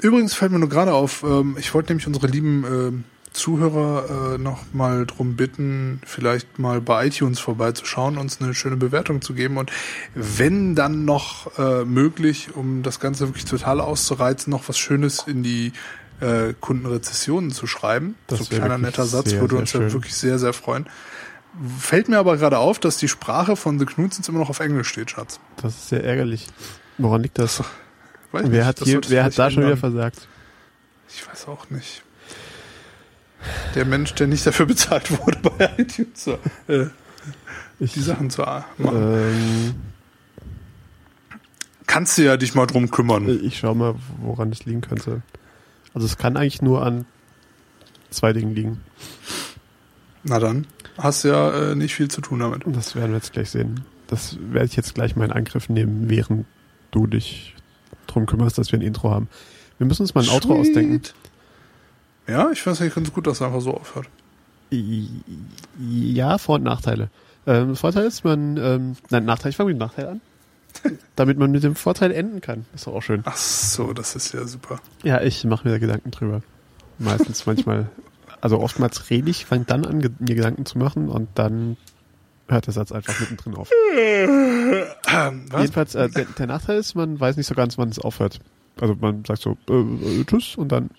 Übrigens fällt mir nur gerade auf, ähm, ich wollte nämlich unsere lieben ähm, Zuhörer äh, noch mal drum bitten, vielleicht mal bei iTunes vorbeizuschauen, uns eine schöne Bewertung zu geben und wenn dann noch äh, möglich, um das Ganze wirklich total auszureizen, noch was Schönes in die äh, Kundenrezessionen zu schreiben. Das so ein kleiner netter Satz, sehr, würde uns ja wirklich sehr, sehr freuen. Fällt mir aber gerade auf, dass die Sprache von The Knutzens immer noch auf Englisch steht, Schatz. Das ist sehr ärgerlich. Woran liegt das? Weiß wer nicht, hat, das hier, wer hat da schon wieder versagt? Ich weiß auch nicht. Der Mensch, der nicht dafür bezahlt wurde, bei iTunes so, äh, Ich, die Sachen zu machen. ähm, Kannst du ja dich mal drum kümmern. ich schau mal, woran es liegen könnte. Also es kann eigentlich nur an zwei Dingen liegen. Na dann, hast ja äh, nicht viel zu tun damit. Das werden wir jetzt gleich sehen. Das werde ich jetzt gleich mal in Angriff nehmen, während du dich drum kümmerst, dass wir ein Intro haben. Wir müssen uns mal ein Outro Sweet. ausdenken. Ja, ich weiß nicht, ganz gut, dass es einfach so aufhört. Ja, Vor- und Nachteile. Ähm, Vorteil ist, man, ähm, nein, Nachteil, ich fange mit dem Nachteil an. Damit man mit dem Vorteil enden kann. Ist doch auch schön. Ach so, das ist ja super. Ja, ich mache mir da Gedanken drüber. Meistens, manchmal, also oftmals rede ich, fange dann an, mir Gedanken zu machen und dann hört der Satz einfach mittendrin auf. Ähm, was? Jedenfalls, äh, der, der Nachteil ist, man weiß nicht so ganz, wann es aufhört. Also man sagt so, äh, äh, tschüss und dann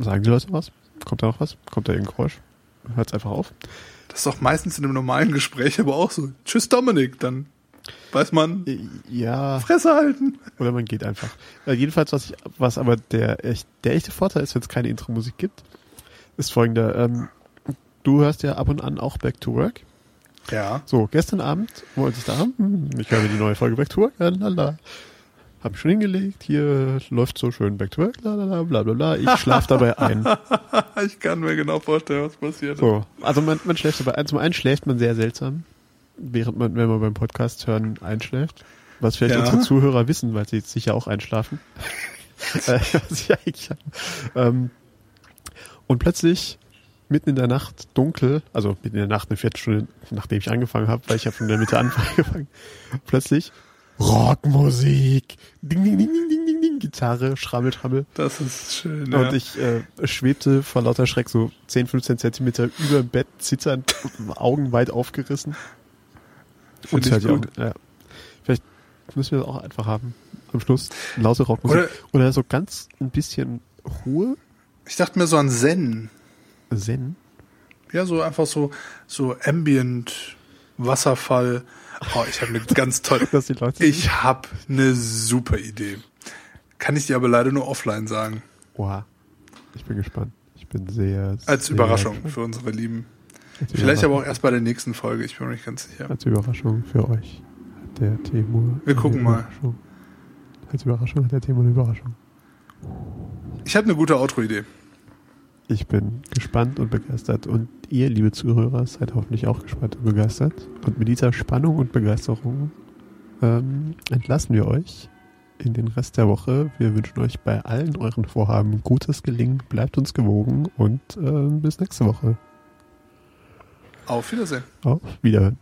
sagen die Leute was. Kommt da noch was? Kommt da irgendein Geräusch? Hört es einfach auf. Das ist doch meistens in einem normalen Gespräch aber auch so. Tschüss Dominik, dann weiß man, Äh, Ja, Fresse halten. oder man geht einfach. Äh, jedenfalls, was, ich, was aber der, echt, der echte Vorteil ist, wenn es keine Intro-Musik gibt, ist folgender. Ähm, du hörst ja ab und an auch Back to Work. Ja. So, gestern Abend wollte ich da, hm, ich höre mir die neue Folge Back to Work, ja, lala. Hab mich schon hingelegt, hier läuft so schön Back to Work, bla bla bla. Ich schlaf dabei ein. Ich kann mir genau vorstellen, was passiert. So, also man, man schläft dabei ein. Zum einen schläft man sehr seltsam, während man, wenn man beim Podcast hören, einschläft. Was vielleicht Ja. unsere Zuhörer wissen, weil sie jetzt sicher auch einschlafen. Äh, was ich eigentlich habe. ähm, und plötzlich, mitten in der Nacht, dunkel, also mitten in der Nacht, eine Viertelstunde, nachdem ich angefangen habe, weil ich habe in der Mitte angefangen, plötzlich Rockmusik, ding, ding, ding, ding, ding, ding, ding, Gitarre, Schrammel, Schrammel. Das ist schön. Und ja. ich äh, schwebte vor lauter Schreck so 10, 15 Zentimeter über dem Bett, zitternd, Augen weit aufgerissen. Find ich gut. Augen, ja. Vielleicht müssen wir das auch einfach haben. Am Schluss laute Rockmusik. Oder- Oder, so ganz ein bisschen Ruhe, Ich dachte mir so an Zen. Zen. Ja, so einfach so, so Ambient, Wasserfall. Oh, ich habe eine ganz tolle. Dass die Leute Ich habe eine super Idee. Kann ich dir aber leider nur offline sagen. Oha. Ich bin gespannt. Ich bin sehr, Als sehr Überraschung gespannt. für unsere Lieben. Als Vielleicht aber auch erst bei der nächsten Folge. Ich bin mir nicht ganz sicher. Als Überraschung für euch. Hat der Timur. Wir gucken mal. Als Überraschung hat der Timur eine Überraschung. Ich habe eine gute Outro-Idee. Ich bin gespannt und begeistert und ihr, liebe Zuhörer, seid hoffentlich auch gespannt und begeistert. Und mit dieser Spannung und Begeisterung ähm, entlassen wir euch in den Rest der Woche. Wir wünschen euch bei allen euren Vorhaben gutes Gelingen, bleibt uns gewogen und ähm, bis nächste Woche. Auf Wiedersehen. Auf Wiederhören.